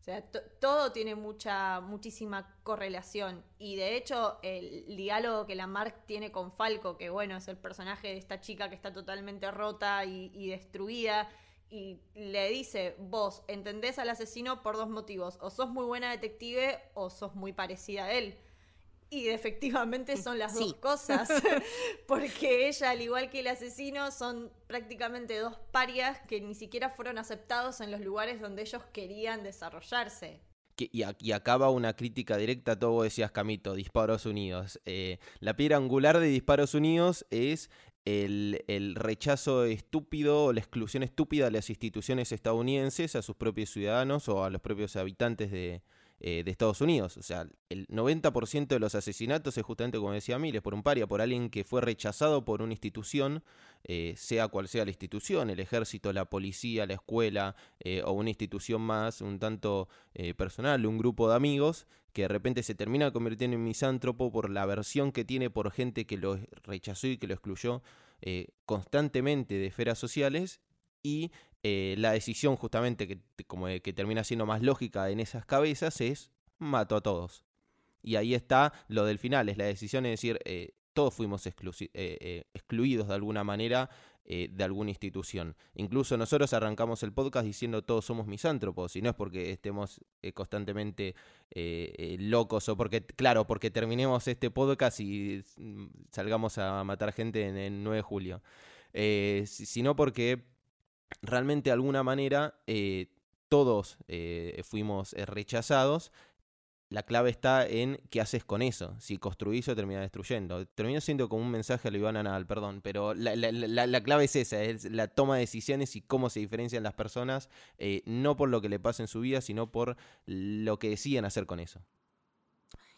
O sea, todo tiene mucha, muchísima correlación. Y de hecho, el diálogo que Lamarck tiene con Falco, que bueno, es el personaje de esta chica que está totalmente rota y destruida, y le dice, vos entendés al asesino por dos motivos, o sos muy buena detective o sos muy parecida a él. Y efectivamente son las dos cosas, porque ella, al igual que el asesino, son prácticamente dos parias que ni siquiera fueron aceptados en los lugares donde ellos querían desarrollarse. y, acaba una crítica directa a todo, vos decías Camito, Disparos Unidos. Eh, la piedra angular de Disparos Unidos es el, rechazo estúpido o la exclusión estúpida de las instituciones estadounidenses a sus propios ciudadanos o a los propios habitantes de, eh, Estados Unidos. O sea, el 90% de los asesinatos es justamente, como decía Miles, por un paria, por alguien que fue rechazado por una institución, eh, sea cual sea la institución, el ejército, la policía, la escuela eh, o una institución más un tanto personal, un grupo de amigos que de repente se termina convirtiendo en misántropo por la aversión que tiene por gente que lo rechazó y que lo excluyó eh, constantemente de esferas sociales y eh, la decisión justamente que, como que termina siendo más lógica en esas cabezas es mato a todos. Y ahí está lo del final, es la decisión de decir, eh, todos fuimos excluidos de alguna manera eh, de alguna institución. Incluso nosotros arrancamos el podcast diciendo todos somos misántropos, y no es porque estemos eh, constantemente eh, locos o porque, claro, porque terminemos este podcast y mm, salgamos a matar gente en el 9 de julio, sino porque realmente de alguna manera todos fuimos rechazados la clave está en qué haces con eso. Si construís o terminas destruyendo. Termina siendo como un mensaje a lo Iván Anal, perdón, pero la, clave es esa, es la toma de decisiones y cómo se diferencian las personas, eh, no por lo que le pasa en su vida, sino por lo que deciden hacer con eso.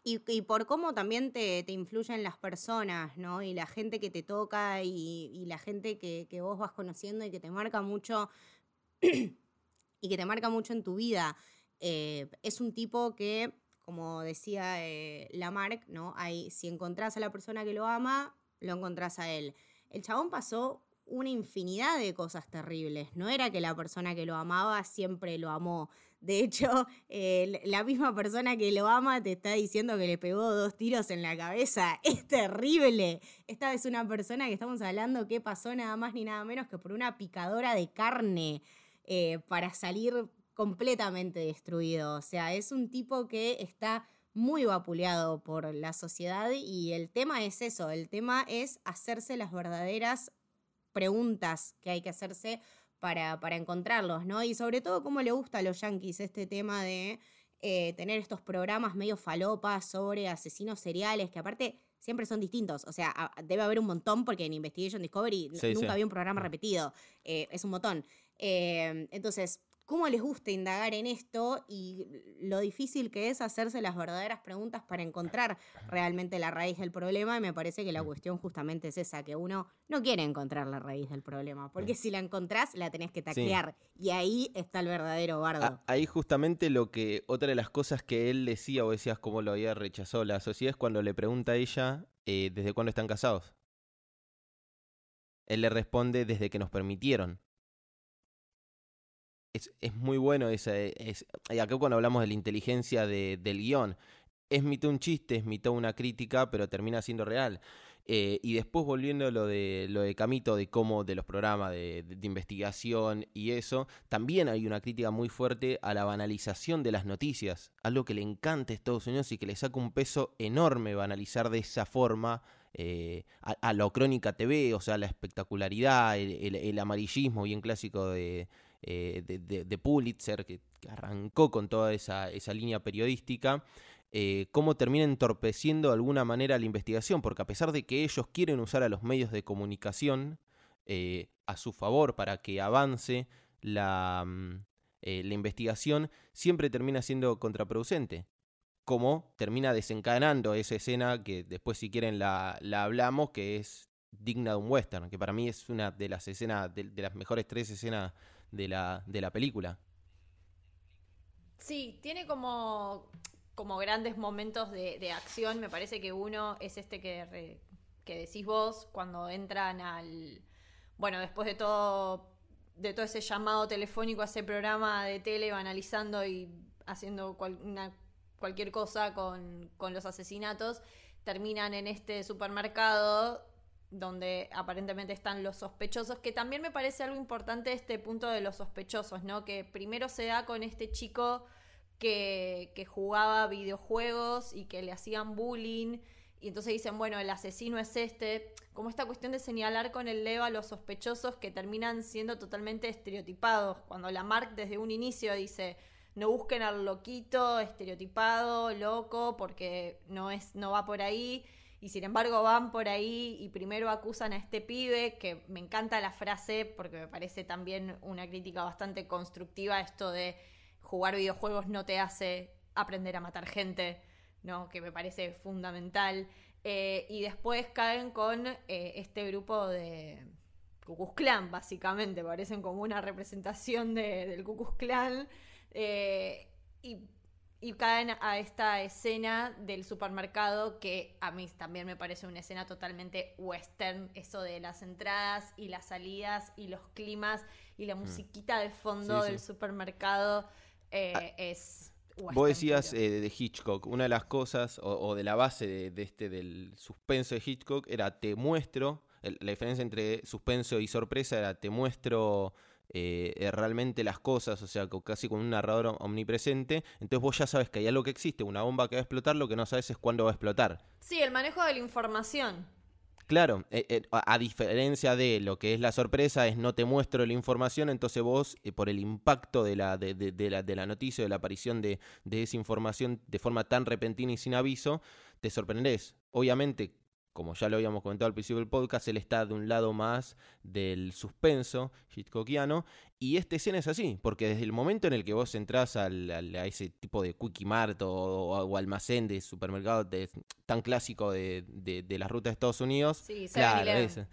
Y, por cómo también te, influyen las personas, ¿no? Y la gente que te toca y, la gente que, vos vas conociendo y que te marca mucho y que te marca mucho en tu vida. Eh, es un tipo que como decía eh, Lamarck, ¿no? Hay, si encontrás a la persona que lo ama, lo encontrás a él. El chabón pasó una infinidad de cosas terribles. No era que la persona que lo amaba siempre lo amó. De hecho, la misma persona que lo ama te está diciendo que le pegó dos tiros en la cabeza. Es terrible. Esta vez una persona que estamos hablando que pasó nada más ni nada menos que por una picadora de carne eh, para salir completamente destruido. O sea, es un tipo que está muy vapuleado por la sociedad y el tema es eso, el tema es hacerse las verdaderas preguntas que hay que hacerse para, para encontrarlos, ¿no? Y sobre todo cómo le gusta a los yankees este tema de eh, tener estos programas medio falopas sobre asesinos seriales, que aparte siempre son distintos. O sea, debe haber un montón porque en Investigation Discovery nunca había un programa repetido. Eh, es un montón. Eh, entonces, cómo les gusta indagar en esto y lo difícil que es hacerse las verdaderas preguntas para encontrar realmente la raíz del problema. Y me parece que la cuestión justamente es esa, que uno no quiere encontrar la raíz del problema, porque si la encontrás, la tenés que taclear. Y ahí está el verdadero bardo. ahí justamente lo que, otra de las cosas que él decía, o decías cómo lo había rechazado la sociedad, es cuando le pregunta a ella eh, desde cuándo están casados. Él le responde desde que nos permitieron es, muy bueno ese, es, y acá cuando hablamos de la inteligencia del guion, es mitad un chiste, es una crítica, pero termina siendo real. Eh, y después volviendo a lo de lo de Camito, de cómo, de los programas de, investigación y eso, también hay una crítica muy fuerte a la banalización de las noticias, algo que le encanta a Estados Unidos y que le saca un peso enorme banalizar de esa forma eh, a, lo crónica TV, o sea, la espectacularidad, el amarillismo bien clásico de, eh, de, Pulitzer, que, arrancó con toda esa, línea periodística, eh, cómo termina entorpeciendo de alguna manera la investigación, porque a pesar de que ellos quieren usar a los medios de comunicación eh, a su favor para que avance la, mm, la investigación, siempre termina siendo contraproducente como termina desencadenando esa escena que después si quieren la, hablamos, que es digna de un western, que para mí es una de las escenas, de las mejores tres escenas de la, de la película. Sí, tiene como, como grandes momentos de, acción. Me parece que uno es este que, que decís vos cuando entran al. Bueno, después de todo de todo ese llamado telefónico a ese programa de tele, analizando y haciendo cualquier cosa con, con los asesinatos, terminan en este supermercado donde aparentemente están los sospechosos, que también me parece algo importante este punto de los sospechosos, ¿no? Que primero se da con este chico que, que jugaba videojuegos y que le hacían bullying, y entonces dicen, bueno, el asesino es este, como esta cuestión de señalar con el dedo a los sospechosos que terminan siendo totalmente estereotipados, cuando la Mark desde un inicio dice, no busquen al loquito, estereotipado, loco, porque no, es, no va por ahí y sin embargo van por ahí y primero acusan a este pibe, que me encanta la frase porque me parece también una crítica bastante constructiva esto de jugar videojuegos no te hace aprender a matar gente, ¿no? que me parece fundamental. Eh, y después caen con eh, este grupo de Cucus Clan, básicamente, parecen como una representación del Cucus Clan. Eh, y y caen a esta escena del supermercado que a mí también me parece una escena totalmente western, eso de las entradas y las salidas y los climas y la mm. musiquita de fondo del supermercado eh, ah, es... Western Vos decías eh, de Hitchcock, una de las cosas o, de la base de, este del suspenso de Hitchcock era te muestro, la diferencia entre suspenso y sorpresa era te muestro eh, eh, realmente las cosas, o sea, casi con un narrador omnipresente, entonces vos ya sabes que hay algo que existe, una bomba que va a explotar, lo que no sabes es cuándo va a explotar. Sí, el manejo de la información. Claro, eh, a, diferencia de lo que es la sorpresa, es no te muestro la información, entonces vos, por el impacto de la, de, de, la, de la noticia, de la aparición de, de esa información de forma tan repentina y sin aviso, te sorprenderés. Obviamente, como ya lo habíamos comentado al principio del podcast, él está de un lado más del suspenso hitchcockiano. Y esta escena es así, porque desde el momento en el que vos entras al, a ese tipo de quickie mart o, almacén de supermercado tan clásico de, de, las rutas de Estados Unidos, sí, claro,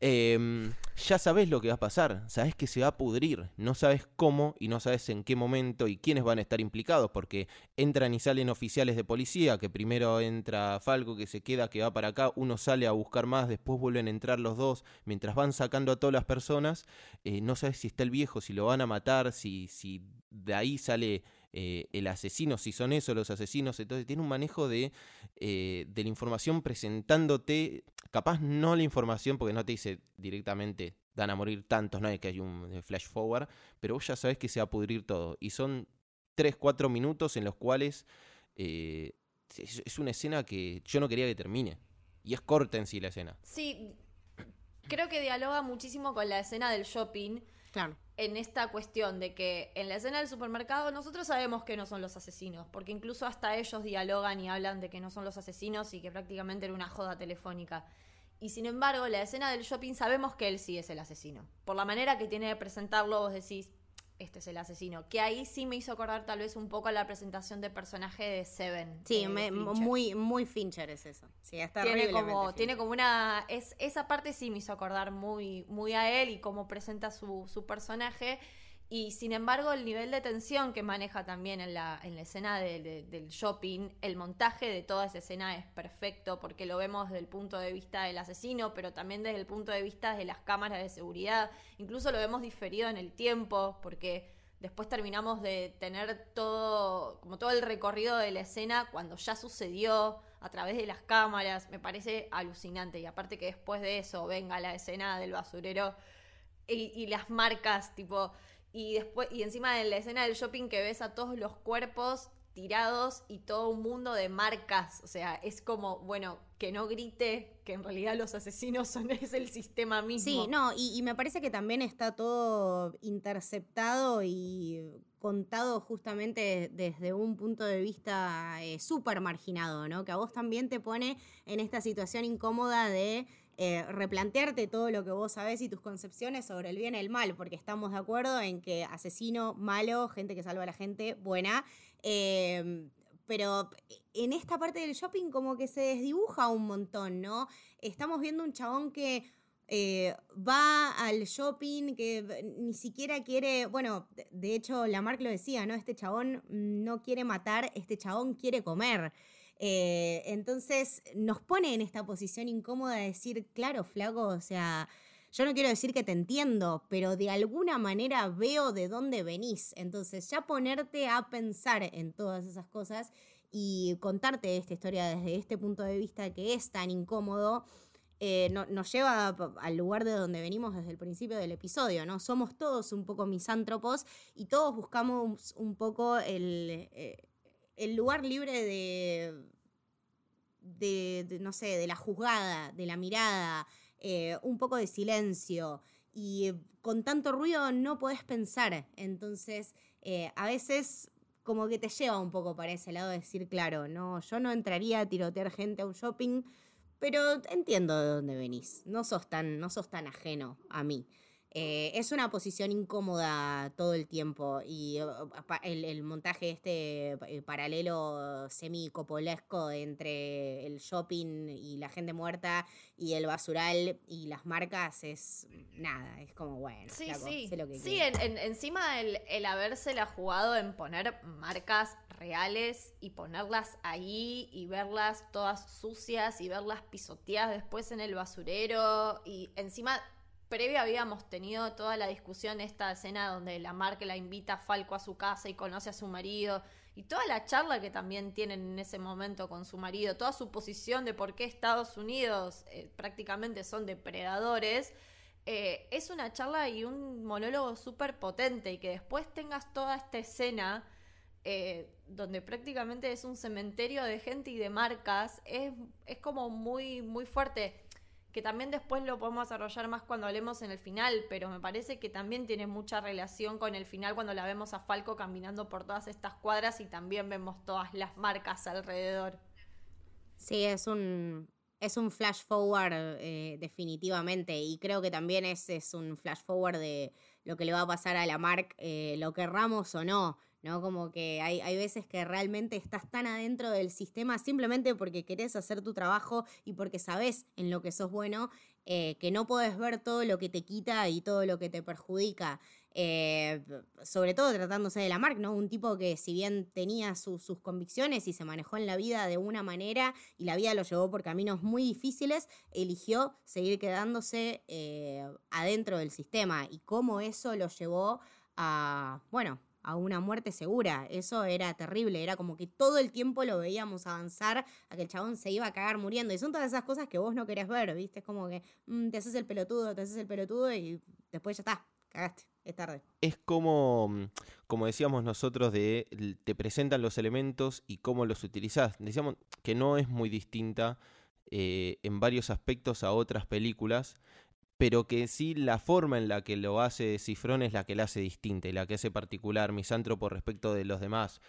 Em, ya sabes lo que va a pasar, sabes que se va a pudrir, no sabes cómo y no sabes en qué momento y quiénes van a estar implicados, porque entran y salen oficiales de policía, que primero entra Falco, que se queda, que va para acá, uno sale a buscar más, después vuelven a entrar los dos, mientras van sacando a todas las personas, eh, no sabes si está el viejo, si lo van a matar, si, si de ahí sale eh, el asesino, si son esos los asesinos, entonces tiene un manejo de, eh, de la información presentándote, capaz no la información porque no te dice directamente dan a morir tantos, no es que hay un eh, flash forward, pero vos ya sabes que se va a pudrir todo. Y son 3, 4 minutos en los cuales es, es una escena que yo no quería que termine. Y es corta en sí la escena. Sí, creo que dialoga muchísimo con la escena del shopping. Claro en esta cuestión de que en la escena del supermercado nosotros sabemos que no son los asesinos, porque incluso hasta ellos dialogan y hablan de que no son los asesinos y que prácticamente era una joda telefónica. Y sin embargo, la escena del shopping sabemos que él sí es el asesino. Por la manera que tiene de presentarlo, vos decís, este es el asesino. Que ahí sí me hizo acordar tal vez un poco a la presentación de personaje de Seven. Sí, muy, muy Fincher es eso. Sí, está tiene como, tiene como una. Es, esa parte sí me hizo acordar muy, muy a él y cómo presenta su, su personaje. Y sin embargo, el nivel de tensión que maneja también en la, en la escena del shopping, el montaje de toda esa escena es perfecto porque lo vemos desde el punto de vista del asesino, pero también desde el punto de vista de las cámaras de seguridad. Incluso lo vemos diferido en el tiempo porque después terminamos de tener todo, como todo el recorrido de la escena cuando ya sucedió a través de las cámaras. Me parece alucinante. Y aparte que después de eso venga la escena del basurero y las marcas, tipo y después, y encima de la escena del shopping que ves a todos los cuerpos tirados y todo un mundo de marcas. O sea, es como, bueno, que no grite que en realidad los asesinos son es el sistema mismo. Sí, no, y, me parece que también está todo interceptado y contado justamente desde un punto de vista eh, súper marginado, ¿no? Que a vos también te pone en esta situación incómoda de eh, replantearte todo lo que vos sabés y tus concepciones sobre el bien y el mal, porque estamos de acuerdo en que asesino, malo, gente que salva a la gente, buena. Em, pero en esta parte del shopping como que se desdibuja un montón, ¿no? Estamos viendo un chabón que eh, va al shopping, que ni siquiera quiere, bueno, de hecho la Mark lo decía, ¿no? Este chabón no quiere matar, este chabón quiere comer. Eh, entonces nos pone en esta posición incómoda de decir, claro, flaco, o sea, yo no quiero decir que te entiendo, pero de alguna manera veo de dónde venís. Entonces ya ponerte a pensar en todas esas cosas y contarte esta historia desde este punto de vista que es tan incómodo eh, nos lleva al lugar de donde venimos desde el principio del episodio, ¿no? Somos todos un poco misántropos y todos buscamos un poco el, eh, lugar libre de, no sé, de la juzgada, de la mirada, eh, un poco de silencio. Y con tanto ruido no podés pensar. Entonces, a veces como que te lleva un poco para ese lado de decir, claro, no, yo no entraría a tirotear gente a un shopping pero entiendo de dónde venís. No sos tan, no sos tan ajeno a mí. Eh, es una posición incómoda todo el tiempo y uh, el, montaje este eh, paralelo semi-copolesco entre el shopping y la gente muerta y el basural y las marcas es nada, es como bueno. Sí, sí. sí, encima el, el habérsela jugado en poner marcas reales y ponerlas ahí y verlas todas sucias y verlas pisoteadas después en el basurero y encima previo habíamos tenido toda la discusión, esta escena donde la marca la invita a Falco a su casa y conoce a su marido, y toda la charla que también tienen en ese momento con su marido, toda su posición de por qué Estados Unidos eh, prácticamente son depredadores, eh, es una charla y un monólogo súper potente y que después tengas toda esta escena eh, donde prácticamente es un cementerio de gente y de marcas, es, es como muy, muy fuerte que también después lo podemos desarrollar más cuando hablemos en el final, pero me parece que también tiene mucha relación con el final cuando la vemos a Falco caminando por todas estas cuadras y también vemos todas las marcas alrededor. Sí, es un, es un flash forward eh, definitivamente y creo que también es, es, un flash forward de lo que le va a pasar a la Mark, eh, lo querramos o no. ¿No? Como que hay, hay, veces que realmente estás tan adentro del sistema simplemente porque querés hacer tu trabajo y porque sabes en lo que sos bueno, eh, que no podés ver todo lo que te quita y todo lo que te perjudica. Eh, sobre todo tratándose de Lamarck, ¿no? Un tipo que si bien tenía sus convicciones y se manejó en la vida de una manera y la vida lo llevó por caminos muy difíciles, eligió seguir quedándose eh, adentro del sistema y cómo eso lo llevó a, bueno, a una muerte segura. Eso era terrible, era como que todo el tiempo lo veíamos avanzar a que el chabón se iba a cagar muriendo. Y son todas esas cosas que vos no querés ver, ¿viste? Es como que mm, te haces el pelotudo, te haces el pelotudo y después ya está, cagaste. Es tarde. Es como, mm, como decíamos nosotros, de te presentan los elementos y cómo los utilizás. Decíamos que no es muy distinta eh, en varios aspectos a otras películas pero que sí la forma en la que lo hace Cifrón es la que la hace distinta y la que hace particular, misántropo respecto de los demás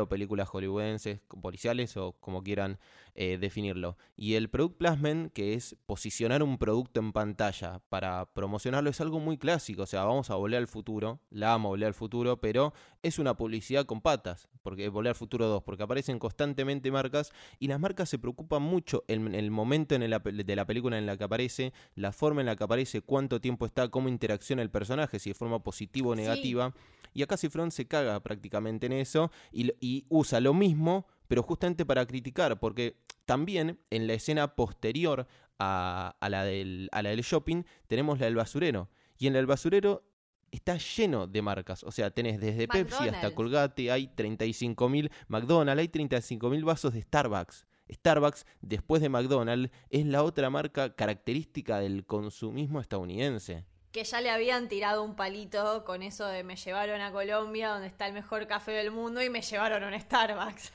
o películas hollywoodenses, policiales o como quieran eh, definirlo. Y el product placement, que es posicionar un producto en pantalla para promocionarlo, es algo muy clásico. O sea, vamos a volver al futuro, la amo volver al futuro, pero es una publicidad con patas, porque volver al futuro 2, porque aparecen constantemente marcas y las marcas se preocupan mucho en el momento en de la película en la que aparece, la forma en la que aparece, cuánto tiempo está, cómo interacciona el personaje, si de forma positiva o negativa. Y acá Cifrón se caga prácticamente en eso y, y usa lo mismo pero justamente para criticar, porque también en la escena posterior a, la, del, a la del shopping tenemos la del basurero. Y en el basurero está lleno de marcas. O sea, tenés desde Pepsi hasta Colgate, hay 35.000 McDonald's, hay 35.000 vasos de Starbucks. Starbucks, después de McDonald's, es la otra marca característica del consumismo estadounidense. Que ya le habían tirado un palito con eso de me llevaron a Colombia, donde está el mejor café del mundo, y me llevaron a un Starbucks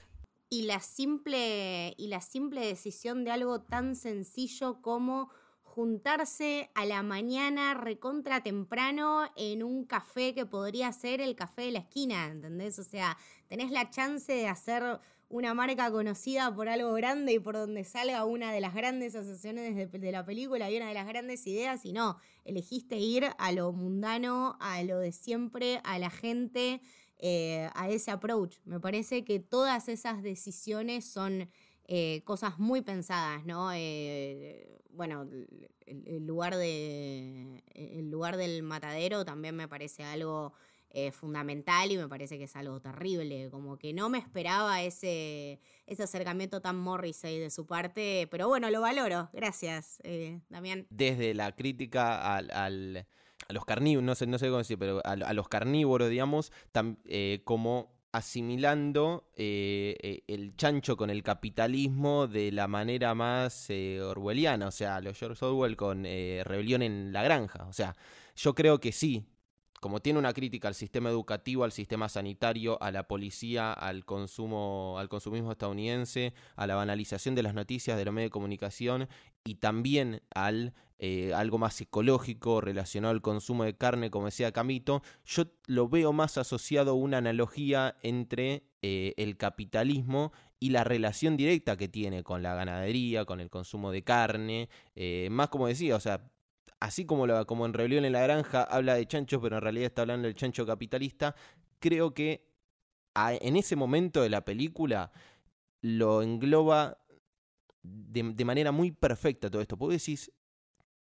y la simple, y la simple decisión de algo tan sencillo como juntarse a la mañana recontra temprano en un café que podría ser el café de la esquina, ¿entendés? O sea, tenés la chance de hacer una marca conocida por algo grande y por donde salga una de las grandes asociaciones de, la película y una de las grandes ideas, y no, elegiste ir a lo mundano, a lo de siempre, a la gente, eh, a ese approach. Me parece que todas esas decisiones son eh, cosas muy pensadas, ¿no? Eh, bueno, el, lugar de, el lugar del matadero también me parece algo eh, fundamental y me parece que es algo terrible, como que no me esperaba ese, ese acercamiento tan Morrissey de su parte, pero bueno, lo valoro, gracias, eh, Damián. Desde la crítica al, a los carnívoros, no sé, no sé cómo decir, pero a, los carnívoros, digamos, eh, como asimilando el chancho con el capitalismo de la manera más orwelliana, o sea, los George Orwell con Rebelión en la Granja, o sea, yo creo que sí, como tiene una crítica al sistema educativo, al sistema sanitario, a la policía, al consumo, al consumismo estadounidense, a la banalización de las noticias de los medios de comunicación y también al eh, algo más ecológico relacionado al consumo de carne, como decía Camito, yo lo veo más asociado a una analogía entre eh, el capitalismo y la relación directa que tiene con la ganadería, con el consumo de carne, eh, más como decía, o sea, así como, como en Rebelión en la Granja habla de chanchos, pero en realidad está hablando del chancho capitalista, creo que en ese momento de la película lo engloba de, manera muy perfecta todo esto. Porque decís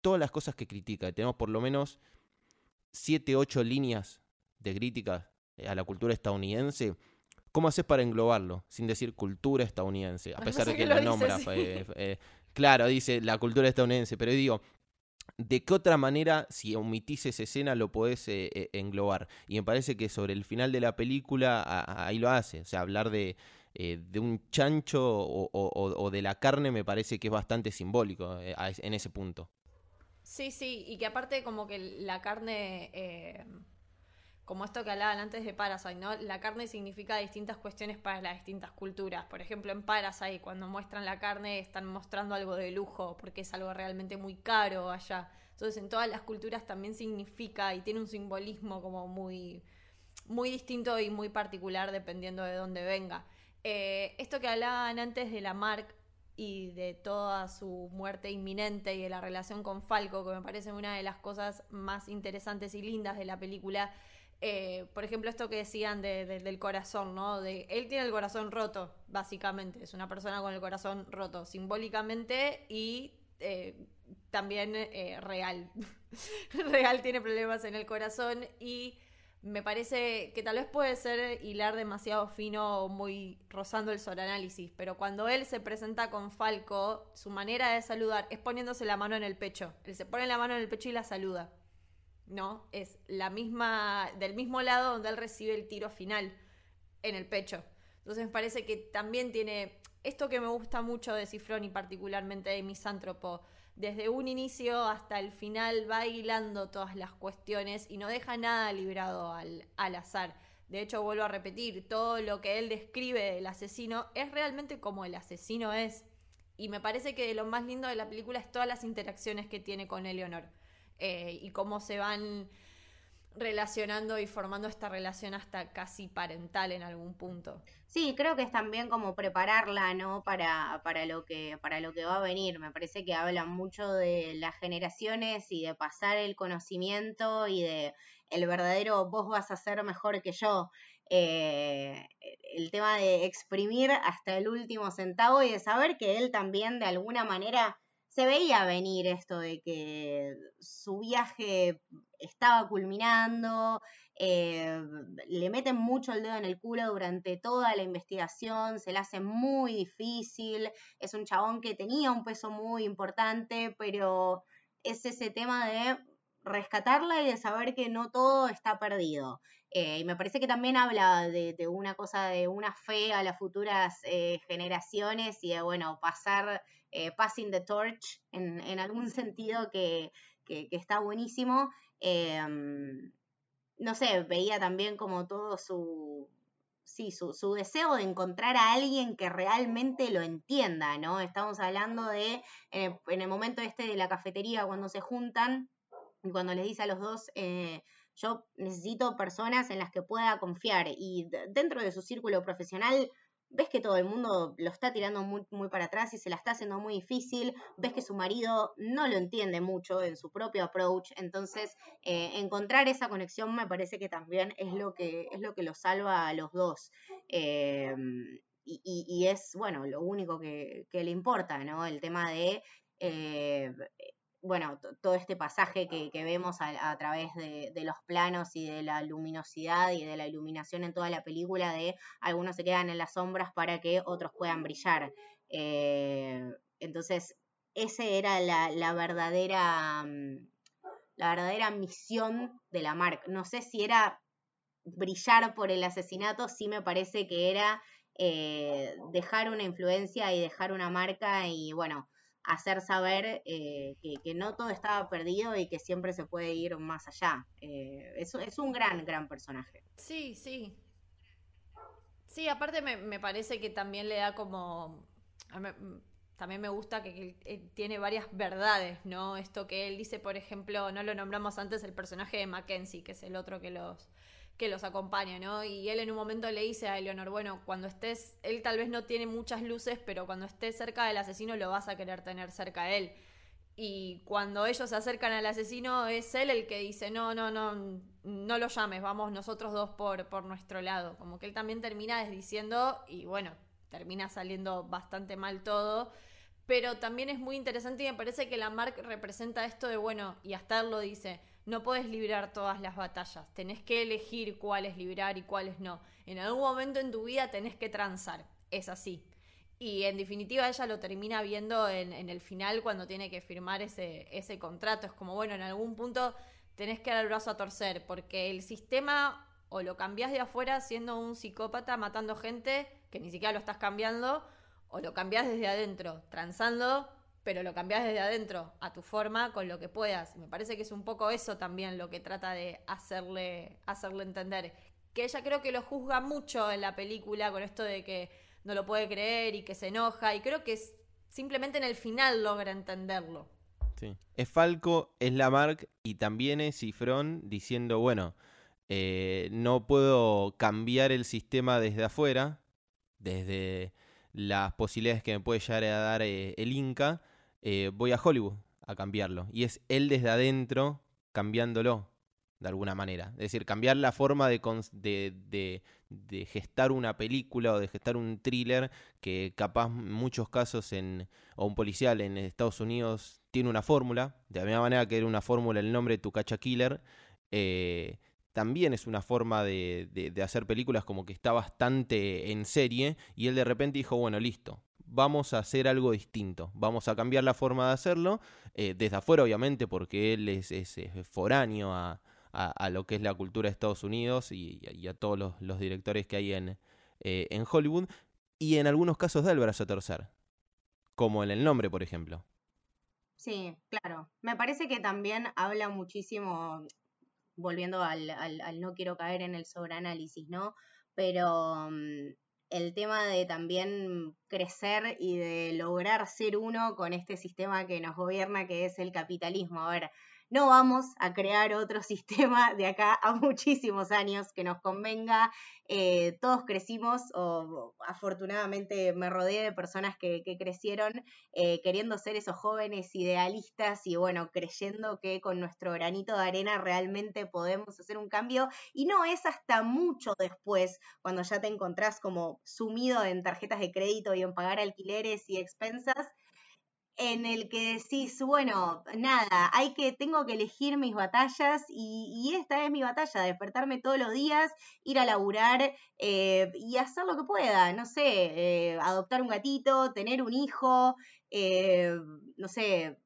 todas las cosas que critica, tenemos por lo menos 7, 8 líneas de críticas a la cultura estadounidense. ¿Cómo haces para englobarlo sin decir cultura estadounidense? A pesar de que, lo, nombra. Eh, eh, claro, dice la cultura estadounidense, pero digo, ¿De qué otra manera, si omitís esa escena, lo podés eh, eh, englobar? Y me parece que sobre el final de la película ahí lo hace. O sea, hablar de, eh, de un chancho o, de la carne me parece que es bastante simbólico en ese punto. Sí, sí, y que aparte como que la carne como esto que hablaban antes de Parasite, ¿no? La carne significa distintas cuestiones para las distintas culturas. Por ejemplo, en Parasite, cuando muestran la carne, están mostrando algo de lujo, porque es algo realmente muy caro allá. Entonces, en todas las culturas también significa y tiene un simbolismo como muy, muy distinto y muy particular dependiendo de dónde venga. Eh, esto que hablaban antes de la Mark y de toda su muerte inminente y de la relación con Falco, que me parece una de las cosas más interesantes y lindas de la película, eh, por ejemplo, esto que decían del corazón, ¿no? De, él tiene el corazón roto, básicamente. Es una persona con el corazón roto, simbólicamente y eh, también eh, real. real tiene problemas en el corazón y me parece que tal vez puede ser hilar demasiado fino o muy rozando el sobreanálisis, pero cuando él se presenta con Falco, su manera de saludar es poniéndose la mano en el pecho. Él se pone la mano en el pecho y la saluda. ¿No? Es la misma, del mismo lado donde él recibe el tiro final en el pecho. Entonces me parece que también tiene esto que me gusta mucho de Cifrón y particularmente de Misántropo. Desde un inicio hasta el final va hilando todas las cuestiones y no deja nada librado al, al azar. De hecho, vuelvo a repetir, todo lo que él describe del asesino es realmente como el asesino es. Y me parece que lo más lindo de la película es todas las interacciones que tiene con Eleonor. Eh, y cómo se van relacionando y formando esta relación hasta casi parental en algún punto. Sí, creo que es también como prepararla, ¿no? Para, para, lo que, para lo que va a venir. Me parece que hablan mucho de las generaciones y de pasar el conocimiento y de el verdadero vos vas a ser mejor que yo. Eh, el tema de exprimir hasta el último centavo y de saber que él también de alguna manera se veía venir esto de que su viaje estaba culminando, eh, le meten mucho el dedo en el culo durante toda la investigación, se le hace muy difícil, es un chabón que tenía un peso muy importante, pero es ese tema de rescatarla y de saber que no todo está perdido. Eh, y me parece que también habla de, una cosa, de una fe a las futuras eh, generaciones y de, bueno, pasar eh, passing the torch en, algún sentido que, está buenísimo. Em, no sé, veía también como todo su, sí, su, deseo de encontrar a alguien que realmente lo entienda, ¿no? Estamos hablando de, en el, momento este de la cafetería, cuando se juntan, y cuando les dice a los dos, eh, yo necesito personas en las que pueda confiar, y dentro de su círculo profesional ves que todo el mundo lo está tirando muy, para atrás y se la está haciendo muy difícil, ves que su marido no lo entiende mucho en su propio approach, entonces eh, encontrar esa conexión me parece que también es lo que, es lo que lo salva a los dos. Eh, y, es, bueno, lo único que, le importa, ¿no? El tema de, eh, bueno, todo este pasaje que, vemos a, través de, los planos y de la luminosidad y de la iluminación en toda la película, de algunos se quedan en las sombras para que otros puedan brillar. Eh, entonces, esa era la, verdadera... Mm, la verdadera misión de la marca. No sé si era brillar por el asesinato, sí me parece que era eh, dejar una influencia y dejar una marca y bueno, hacer saber eh, que, no todo estaba perdido y que siempre se puede ir más allá. Eh, es, un gran, gran personaje. Sí, sí. Sí, aparte me, me parece que también le da como... también me gusta que, que, tiene varias verdades, ¿no? Esto que él dice, por ejemplo, no lo nombramos antes, el personaje de Mackenzie, que es el otro que los que los acompaña, ¿no? Y él en un momento le dice a Eleonor, bueno, cuando estés, él tal vez no tiene muchas luces, pero cuando estés cerca del asesino lo vas a querer tener cerca de él. Y cuando ellos se acercan al asesino es él el que dice, no, no, no, no lo llames, vamos nosotros dos por, por nuestro lado. Como que él también termina desdiciendo y bueno, termina saliendo bastante mal todo. Pero también es muy interesante y me parece que la Mark representa esto de, bueno, y hasta él lo dice, no puedes librar todas las batallas, tenés que elegir cuáles librar y cuáles no. En algún momento en tu vida tenés que transar, es así. Y en definitiva ella lo termina viendo en, el final cuando tiene que firmar ese, contrato. Es como, bueno, en algún punto tenés que dar el brazo a torcer, porque el sistema o lo cambiás de afuera siendo un psicópata matando gente, que ni siquiera lo estás cambiando, o lo cambiás desde adentro, transando pero lo cambias desde adentro, a tu forma, con lo que puedas. Me parece que es un poco eso también lo que trata de hacerle, entender. Que ella creo que lo juzga mucho en la película con esto de que no lo puede creer y que se enoja, y creo que es, simplemente en el final logra entenderlo. Sí. Es Falco, es Lamarck y también es Cifrón diciendo, bueno, eh, no puedo cambiar el sistema desde afuera, desde las posibilidades que me puede llegar a dar eh, el Inca, eh, voy a Hollywood a cambiarlo. Y es él desde adentro cambiándolo, de alguna manera. Es decir, cambiar la forma de, de, de, gestar una película o de gestar un thriller que capaz en muchos casos en, o un policial en Estados Unidos tiene una fórmula, de la misma manera que era una fórmula el nombre de Tu Cacha Killer, eh, también es una forma de, de, hacer películas como que está bastante en serie y él de repente dijo, bueno, listo, vamos a hacer algo distinto, vamos a cambiar la forma de hacerlo, eh, desde afuera obviamente porque él es, foráneo a, lo que es la cultura de Estados Unidos y, a todos los, directores que hay en, eh, en Hollywood, y en algunos casos da el brazo a torcer, como en el nombre, por ejemplo. Sí, claro. Me parece que también habla muchísimo, volviendo al, al no quiero caer en el sobreanálisis, ¿no? Pero mm, el tema de también crecer y de lograr ser uno con este sistema que nos gobierna, que es el capitalismo. A ver, no vamos a crear otro sistema de acá a muchísimos años que nos convenga. Eh, todos crecimos, o afortunadamente me rodeé de personas que, crecieron eh, queriendo ser esos jóvenes idealistas y bueno, creyendo que con nuestro granito de arena realmente podemos hacer un cambio. Y no es hasta mucho después, cuando ya te encontrás como sumido en tarjetas de crédito y en pagar alquileres y expensas, en el que decís, bueno, nada, hay que, tengo que elegir mis batallas y, esta es mi batalla, despertarme todos los días, ir a laburar eh, y hacer lo que pueda, no sé, eh, adoptar un gatito, tener un hijo, eh, no sé,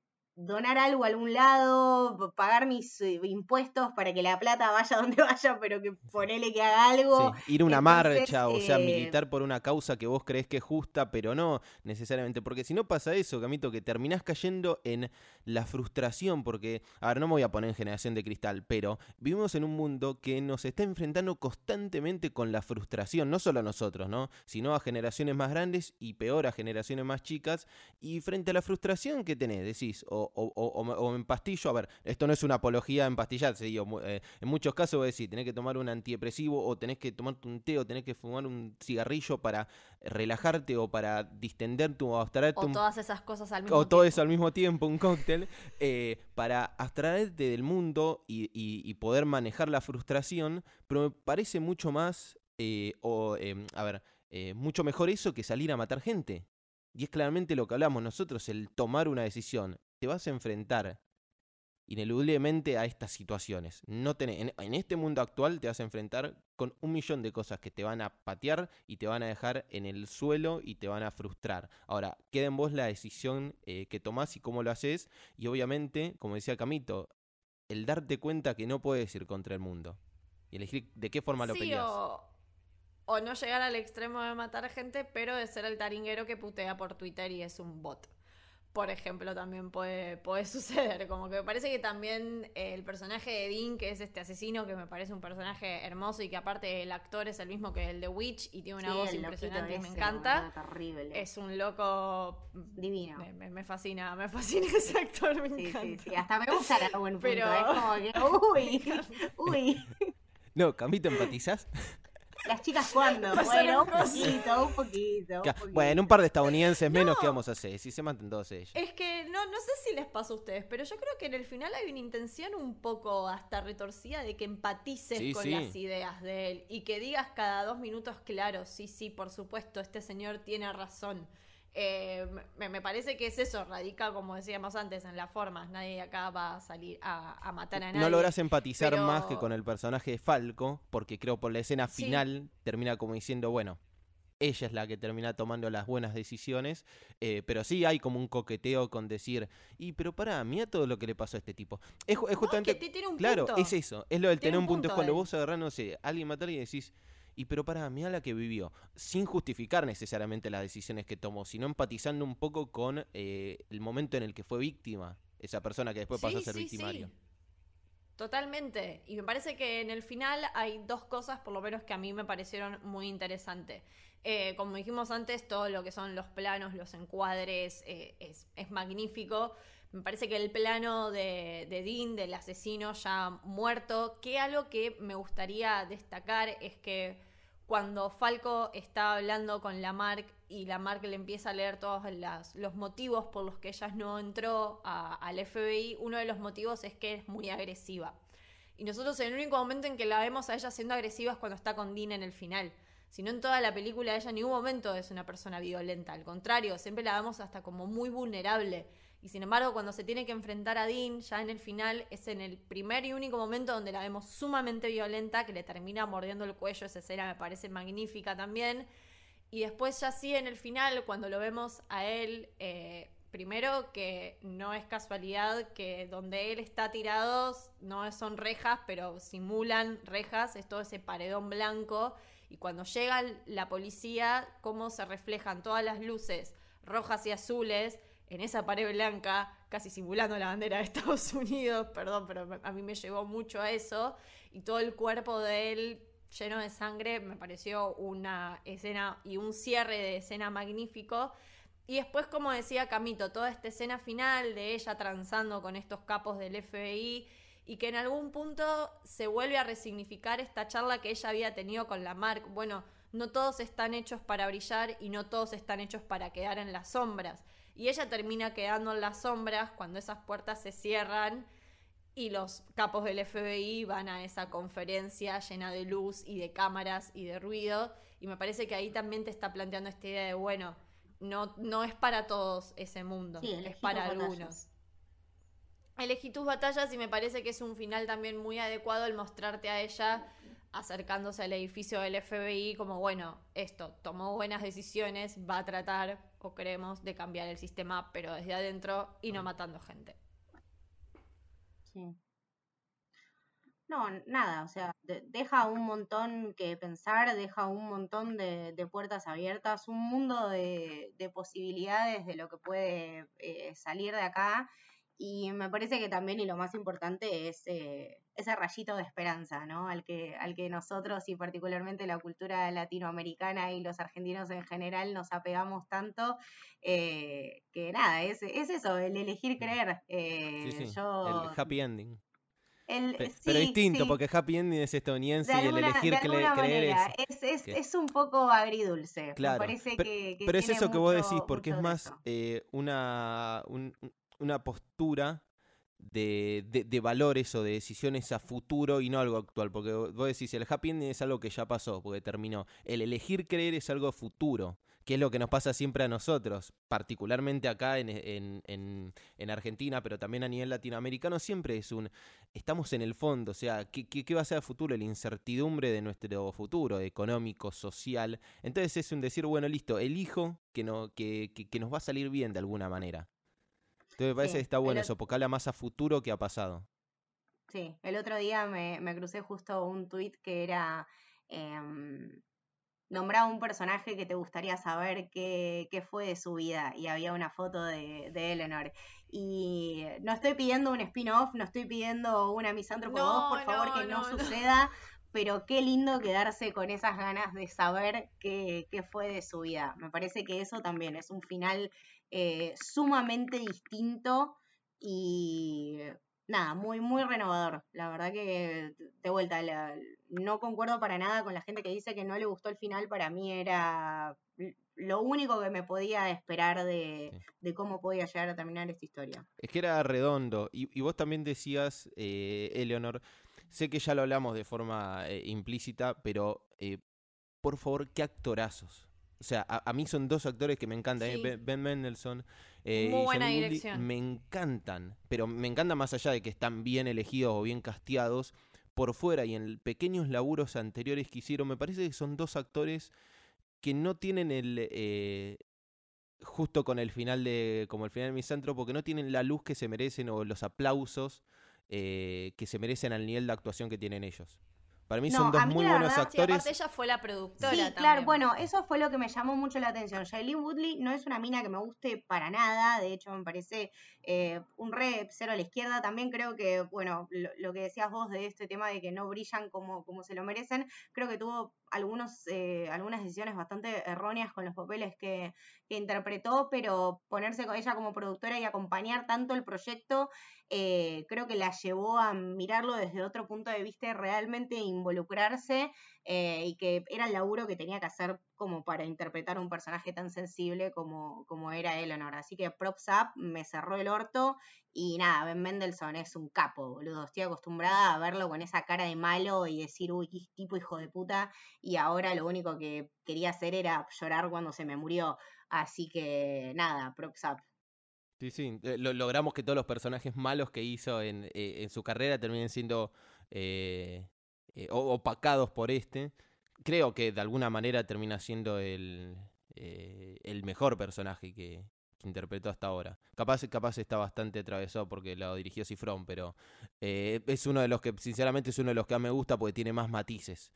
donar algo a algún lado, pagar mis eh, impuestos para que la plata vaya donde vaya, pero que ponele que haga algo. ir a una marcha, o sea, eh, militar por una causa que vos crees que es justa, pero no necesariamente, porque si no pasa eso, Camito, que terminás cayendo en la frustración, porque, a ver, no me voy a poner en generación de cristal, pero vivimos en un mundo que nos está enfrentando constantemente con la frustración, no solo a nosotros, ¿no? Sino a generaciones más grandes y peor a generaciones más chicas, y frente a la frustración que tenés, decís, o o, en pastillo. A ver, esto no es una apología en pastillarse, digo, eh, en muchos casos voy a decir, tenés que tomar un antidepresivo o tenés que tomarte un té o tenés que fumar un cigarrillo para relajarte o para distenderte o abstraerte. O todas esas cosas al mismo tiempo. O todo eso al mismo tiempo, un cóctel, eh, para abstraerte del mundo y, poder manejar la frustración, pero me parece mucho más eh, o, em, a ver, eh, mucho mejor eso que salir a matar gente. Y es claramente lo que hablamos nosotros, el tomar una decisión. Te vas a enfrentar ineludiblemente a estas situaciones. No en, en, este mundo actual te vas a enfrentar con un millón de cosas que te van a patear y te van a dejar en el suelo y te van a frustrar. Ahora, queda en vos la decisión eh, que tomás y cómo lo haces. Y obviamente, como decía Camito, el darte cuenta que no puedes ir contra el mundo. Y elegir de qué forma lo peleas. O, o no llegar al extremo de matar gente, pero de ser el taringuero que putea por Twitter y es un bot por ejemplo, también puede, puede suceder. Como que me parece que también el personaje de Dean, que es este asesino, que me parece un personaje hermoso y que aparte el actor es el mismo que el de Witch y tiene una voz impresionante y me encanta. Es un loco divino. Me, fascina, me fascina ese actor, me encanta. Sí, hasta me gusta la buen punto. Pero... Es como que, uy, uy. No, Camito, ¿empatizás? Las chicas cuando, bueno, un poquito, un poquito, Bueno, un par de estadounidenses menos, que vamos a hacer? Si se mantienen todos ellos. Es que no, no sé si les pasa a ustedes, pero yo creo que en el final hay una intención un poco hasta retorcida de que empatices con las ideas de él y que digas cada dos minutos, claro, sí, sí, por supuesto, este señor tiene razón. Eh, me, parece que es eso, radica, como decíamos antes, en las formas. Nadie acá va a salir a, matar a nadie. No logras empatizar más que con el personaje de Falco, porque creo por la escena final termina como diciendo, bueno, ella es la que termina tomando las buenas decisiones, eh, pero sí hay como un coqueteo con decir, y pero para, mira todo lo que le pasó a este tipo. Es, justamente... claro, es eso, es lo del tener un punto, es cuando vos agarrás, no sé, alguien matar y decís y pero para mí a la que vivió, sin justificar necesariamente las decisiones que tomó, sino empatizando un poco con eh, el momento en el que fue víctima, esa persona que después pasó a ser victimario. Totalmente. Y me parece que en el final hay dos cosas, por lo menos, que a mí me parecieron muy interesantes. Eh, como dijimos antes, todo lo que son los planos, los encuadres, eh, es, es, magnífico. Me parece que el plano de, de, Dean, del asesino ya muerto, que algo que me gustaría destacar es que cuando Falco está hablando con la Mark y la Mark le empieza a leer todos los motivos por los que ella no entró al FBI, uno de los motivos es que es muy agresiva. Y nosotros el único momento en que la vemos a ella siendo agresiva es cuando está con Dean en el final. Si no en toda la película ella en ningún momento es una persona violenta, al contrario, siempre la vemos hasta como muy vulnerable. Y sin embargo, cuando se tiene que enfrentar a Dean, ya en el final, es en el primer y único momento donde la vemos sumamente violenta, que le termina mordiendo el cuello. Esa escena me parece magnífica también. Y después ya sí, en el final, cuando lo vemos a él, eh, primero que no es casualidad que donde él está tirado no son rejas, pero simulan rejas, es todo ese paredón blanco. Y cuando llega la policía, cómo se reflejan todas las luces rojas y azules en esa pared blanca, casi simulando la bandera de Estados Unidos, perdón, pero a mí me llevó mucho a eso, y todo el cuerpo de él lleno de sangre, me pareció una escena y un cierre de escena magnífico. Y después, como decía Camito, toda esta escena final de ella transando con estos capos del FBI y que en algún punto se vuelve a resignificar esta charla que ella había tenido con la Mark. Bueno, no todos están hechos para brillar y no todos están hechos para quedar en las sombras. Y ella termina quedando en las sombras cuando esas puertas se cierran y los capos del FBI van a esa conferencia llena de luz y de cámaras y de ruido. Y me parece que ahí también te está planteando esta idea de, bueno, no, no es para todos ese mundo, es para algunos. Elegí tus batallas y me parece que es un final también muy adecuado el mostrarte a ella acercándose al edificio del FBI como, bueno, esto, tomó buenas decisiones, va a tratar, o creemos, de cambiar el sistema, pero desde adentro y no matando gente. Sí. No, nada, o sea, deja un montón que pensar, deja un montón de, puertas abiertas, un mundo de, posibilidades de lo que puede eh, salir de acá y me parece que también, y lo más importante, es eh, ese rayito de esperanza, ¿no? Al que, al que nosotros y particularmente la cultura latinoamericana y los argentinos en general nos apegamos tanto, eh, que nada, es, es eso, el elegir creer. Eh, sí, sí. El happy ending. pero distinto, porque happy ending es estadounidense y el elegir creer es, es, es, un poco agridulce. Claro, parece pero, que, pero es eso que vos decís, porque es más una, una postura de, de, valores o de decisiones a futuro y no algo actual. Porque vos decís, el happy ending es algo que ya pasó, porque terminó. El elegir creer es algo futuro, que es lo que nos pasa siempre a nosotros, particularmente acá en, en, en, Argentina, pero también a nivel latinoamericano, siempre es un, estamos en el fondo, o sea, ¿qué, qué, va a ser el futuro? La incertidumbre de nuestro futuro, económico, social. Entonces es un decir, bueno, listo, elijo que, no, que, que, que nos va a salir bien de alguna manera. Entonces me parece que está bueno eso, porque habla más a futuro que a pasado. Sí, el otro día me, me crucé justo un tuit que era eh, nombraba un personaje que te gustaría saber qué, qué, fue de su vida y había una foto de, de Eleanor. Y no estoy pidiendo un spin-off, no estoy pidiendo una misántropo no, por favor que no, suceda, pero qué lindo quedarse con esas ganas de saber qué, qué, fue de su vida. Me parece que eso también es un final eh, sumamente distinto y nada, muy, muy renovador. La verdad que, de vuelta, no concuerdo para nada con la gente que dice que no le gustó el final. Para mí era lo único que me podía esperar de, cómo podía llegar a terminar esta historia. Es que era redondo. Y, vos también decías, eh, Eleonor, sé que ya lo hablamos de forma eh, implícita, pero por favor, qué actorazos. O sea, a, mí son dos actores que me encantan. ¿eh? Ben Mendelssohn eh, Muy buena dirección. me encantan. Pero me encanta más allá de que están bien elegidos o bien casteados. Por fuera y en pequeños laburos anteriores que hicieron, me parece que son dos actores que no tienen el. Eh, justo con el final de. como el final de Misantro, porque no tienen la luz que se merecen o los aplausos que se merecen al nivel de actuación que tienen ellos. Para mí son dos muy buenos actores. ella fue la productora. Sí, claro, bueno, eso fue lo que me llamó mucho la atención. Shailene Woodley no es una mina que me guste para nada, de hecho me parece eh, un re cero a la izquierda. También creo que, bueno, lo, que decías vos de este tema de que no brillan como, como se lo merecen, creo que tuvo algunos, eh, algunas decisiones bastante erróneas con los papeles que, que, interpretó, pero ponerse con ella como productora y acompañar tanto el proyecto, eh, creo que la llevó a mirarlo desde otro punto de vista y realmente involucrarse eh, y que era el laburo que tenía que hacer como para interpretar un personaje tan sensible como, como era Eleanor. Así que props up, me cerró el orto y nada, Ben Mendelssohn es un capo, boludo. Estoy acostumbrada a verlo con esa cara de malo y decir, uy, qué tipo hijo de puta. Y ahora lo único que quería hacer era llorar cuando se me murió. Así que nada, props up. Sí, sí, eh, logramos que todos los personajes malos que hizo en, eh, su carrera terminen siendo eh, opacados por este. Creo que de alguna manera termina siendo el, eh, el mejor personaje que, interpretó hasta ahora. Capaz, capaz está bastante atravesado porque lo dirigió Cifrón, pero eh, es uno de los que, sinceramente, es uno de los que más me gusta porque tiene más matices.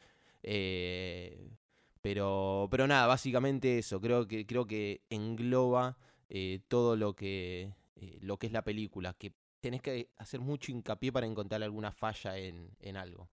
pero, pero nada, básicamente eso. Creo que, creo que engloba todo lo que, lo que es la película. Que tenés que hacer mucho hincapié para encontrar alguna falla en, en algo.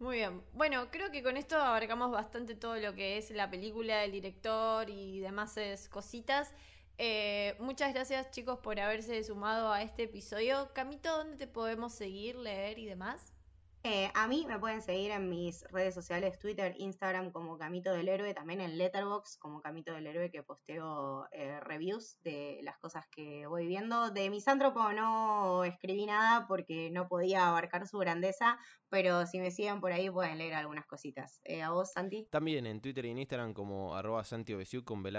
Muy bien. Bueno, creo que con esto abarcamos bastante todo lo que es la película, el director y demás cositas. Eh, muchas gracias chicos por haberse sumado a este episodio. Camito, ¿dónde te podemos seguir, leer y demás? Eh, a mí me pueden seguir en mis redes sociales, Twitter, Instagram como Camito del Héroe, también en Letterboxd como Camito del Héroe que posteo eh, reviews de las cosas que voy viendo. De Misántropo no escribí nada porque no podía abarcar su grandeza, pero si me siguen por ahí pueden leer algunas cositas. Eh, ¿A vos, Santi? También en Twitter y en Instagram como arroba Santi con B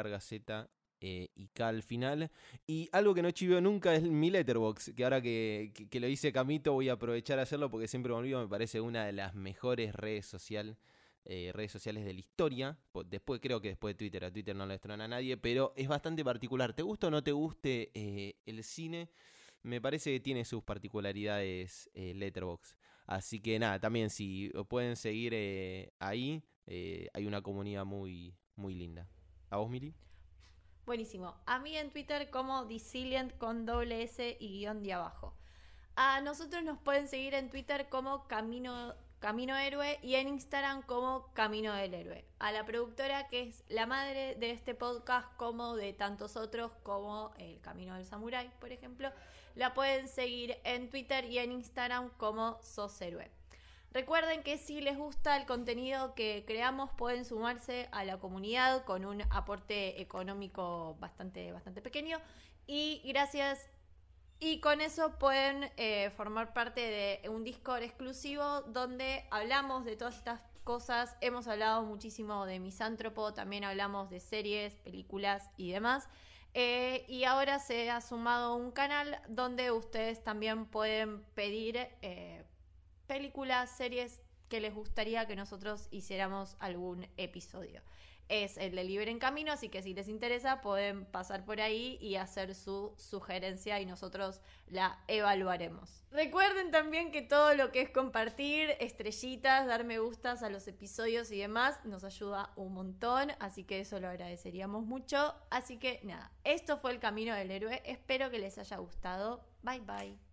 eh, y K al final. Y algo que no chiveo nunca es mi letterbox, que ahora que, lo hice Camito voy a aprovechar a hacerlo porque siempre me olvido, me parece una de las mejores redes, social, eh, redes sociales de la historia. Después creo que después de Twitter, a Twitter no le estrona a nadie, pero es bastante particular. ¿Te gusta o no te guste eh, el cine? Me parece que tiene sus particularidades Letterbox. Así que nada, también si pueden seguir ahí, hay una comunidad muy, muy linda. ¿A vos, Miri? Buenísimo. A mí en Twitter como Disilient con doble S y guion de abajo. A nosotros nos pueden seguir en Twitter como Camino, Camino Héroe y en Instagram como Camino del Héroe. A la productora que es la madre de este podcast como de tantos otros como El Camino del Samurai, por ejemplo, la pueden seguir en Twitter y en Instagram como Sos Héroe. Recuerden que si les gusta el contenido que creamos pueden sumarse a la comunidad con un aporte económico bastante, bastante pequeño. Y gracias Y con eso pueden eh, formar parte de un Discord exclusivo donde hablamos de todas estas cosas. Hemos hablado muchísimo de misántropo, también hablamos de series, películas y demás. Eh, y ahora se ha sumado un canal donde ustedes también pueden pedir eh, películas, series que les gustaría que nosotros hiciéramos algún episodio es el de Libre en Camino, así que si les interesa pueden pasar por ahí y hacer su sugerencia y nosotros la evaluaremos. Recuerden también que todo lo que es compartir, estrellitas, dar me gustas a los episodios y demás nos ayuda un montón, así que eso lo agradeceríamos mucho. Así que nada, esto fue el Camino del Héroe, espero que les haya gustado. Bye bye.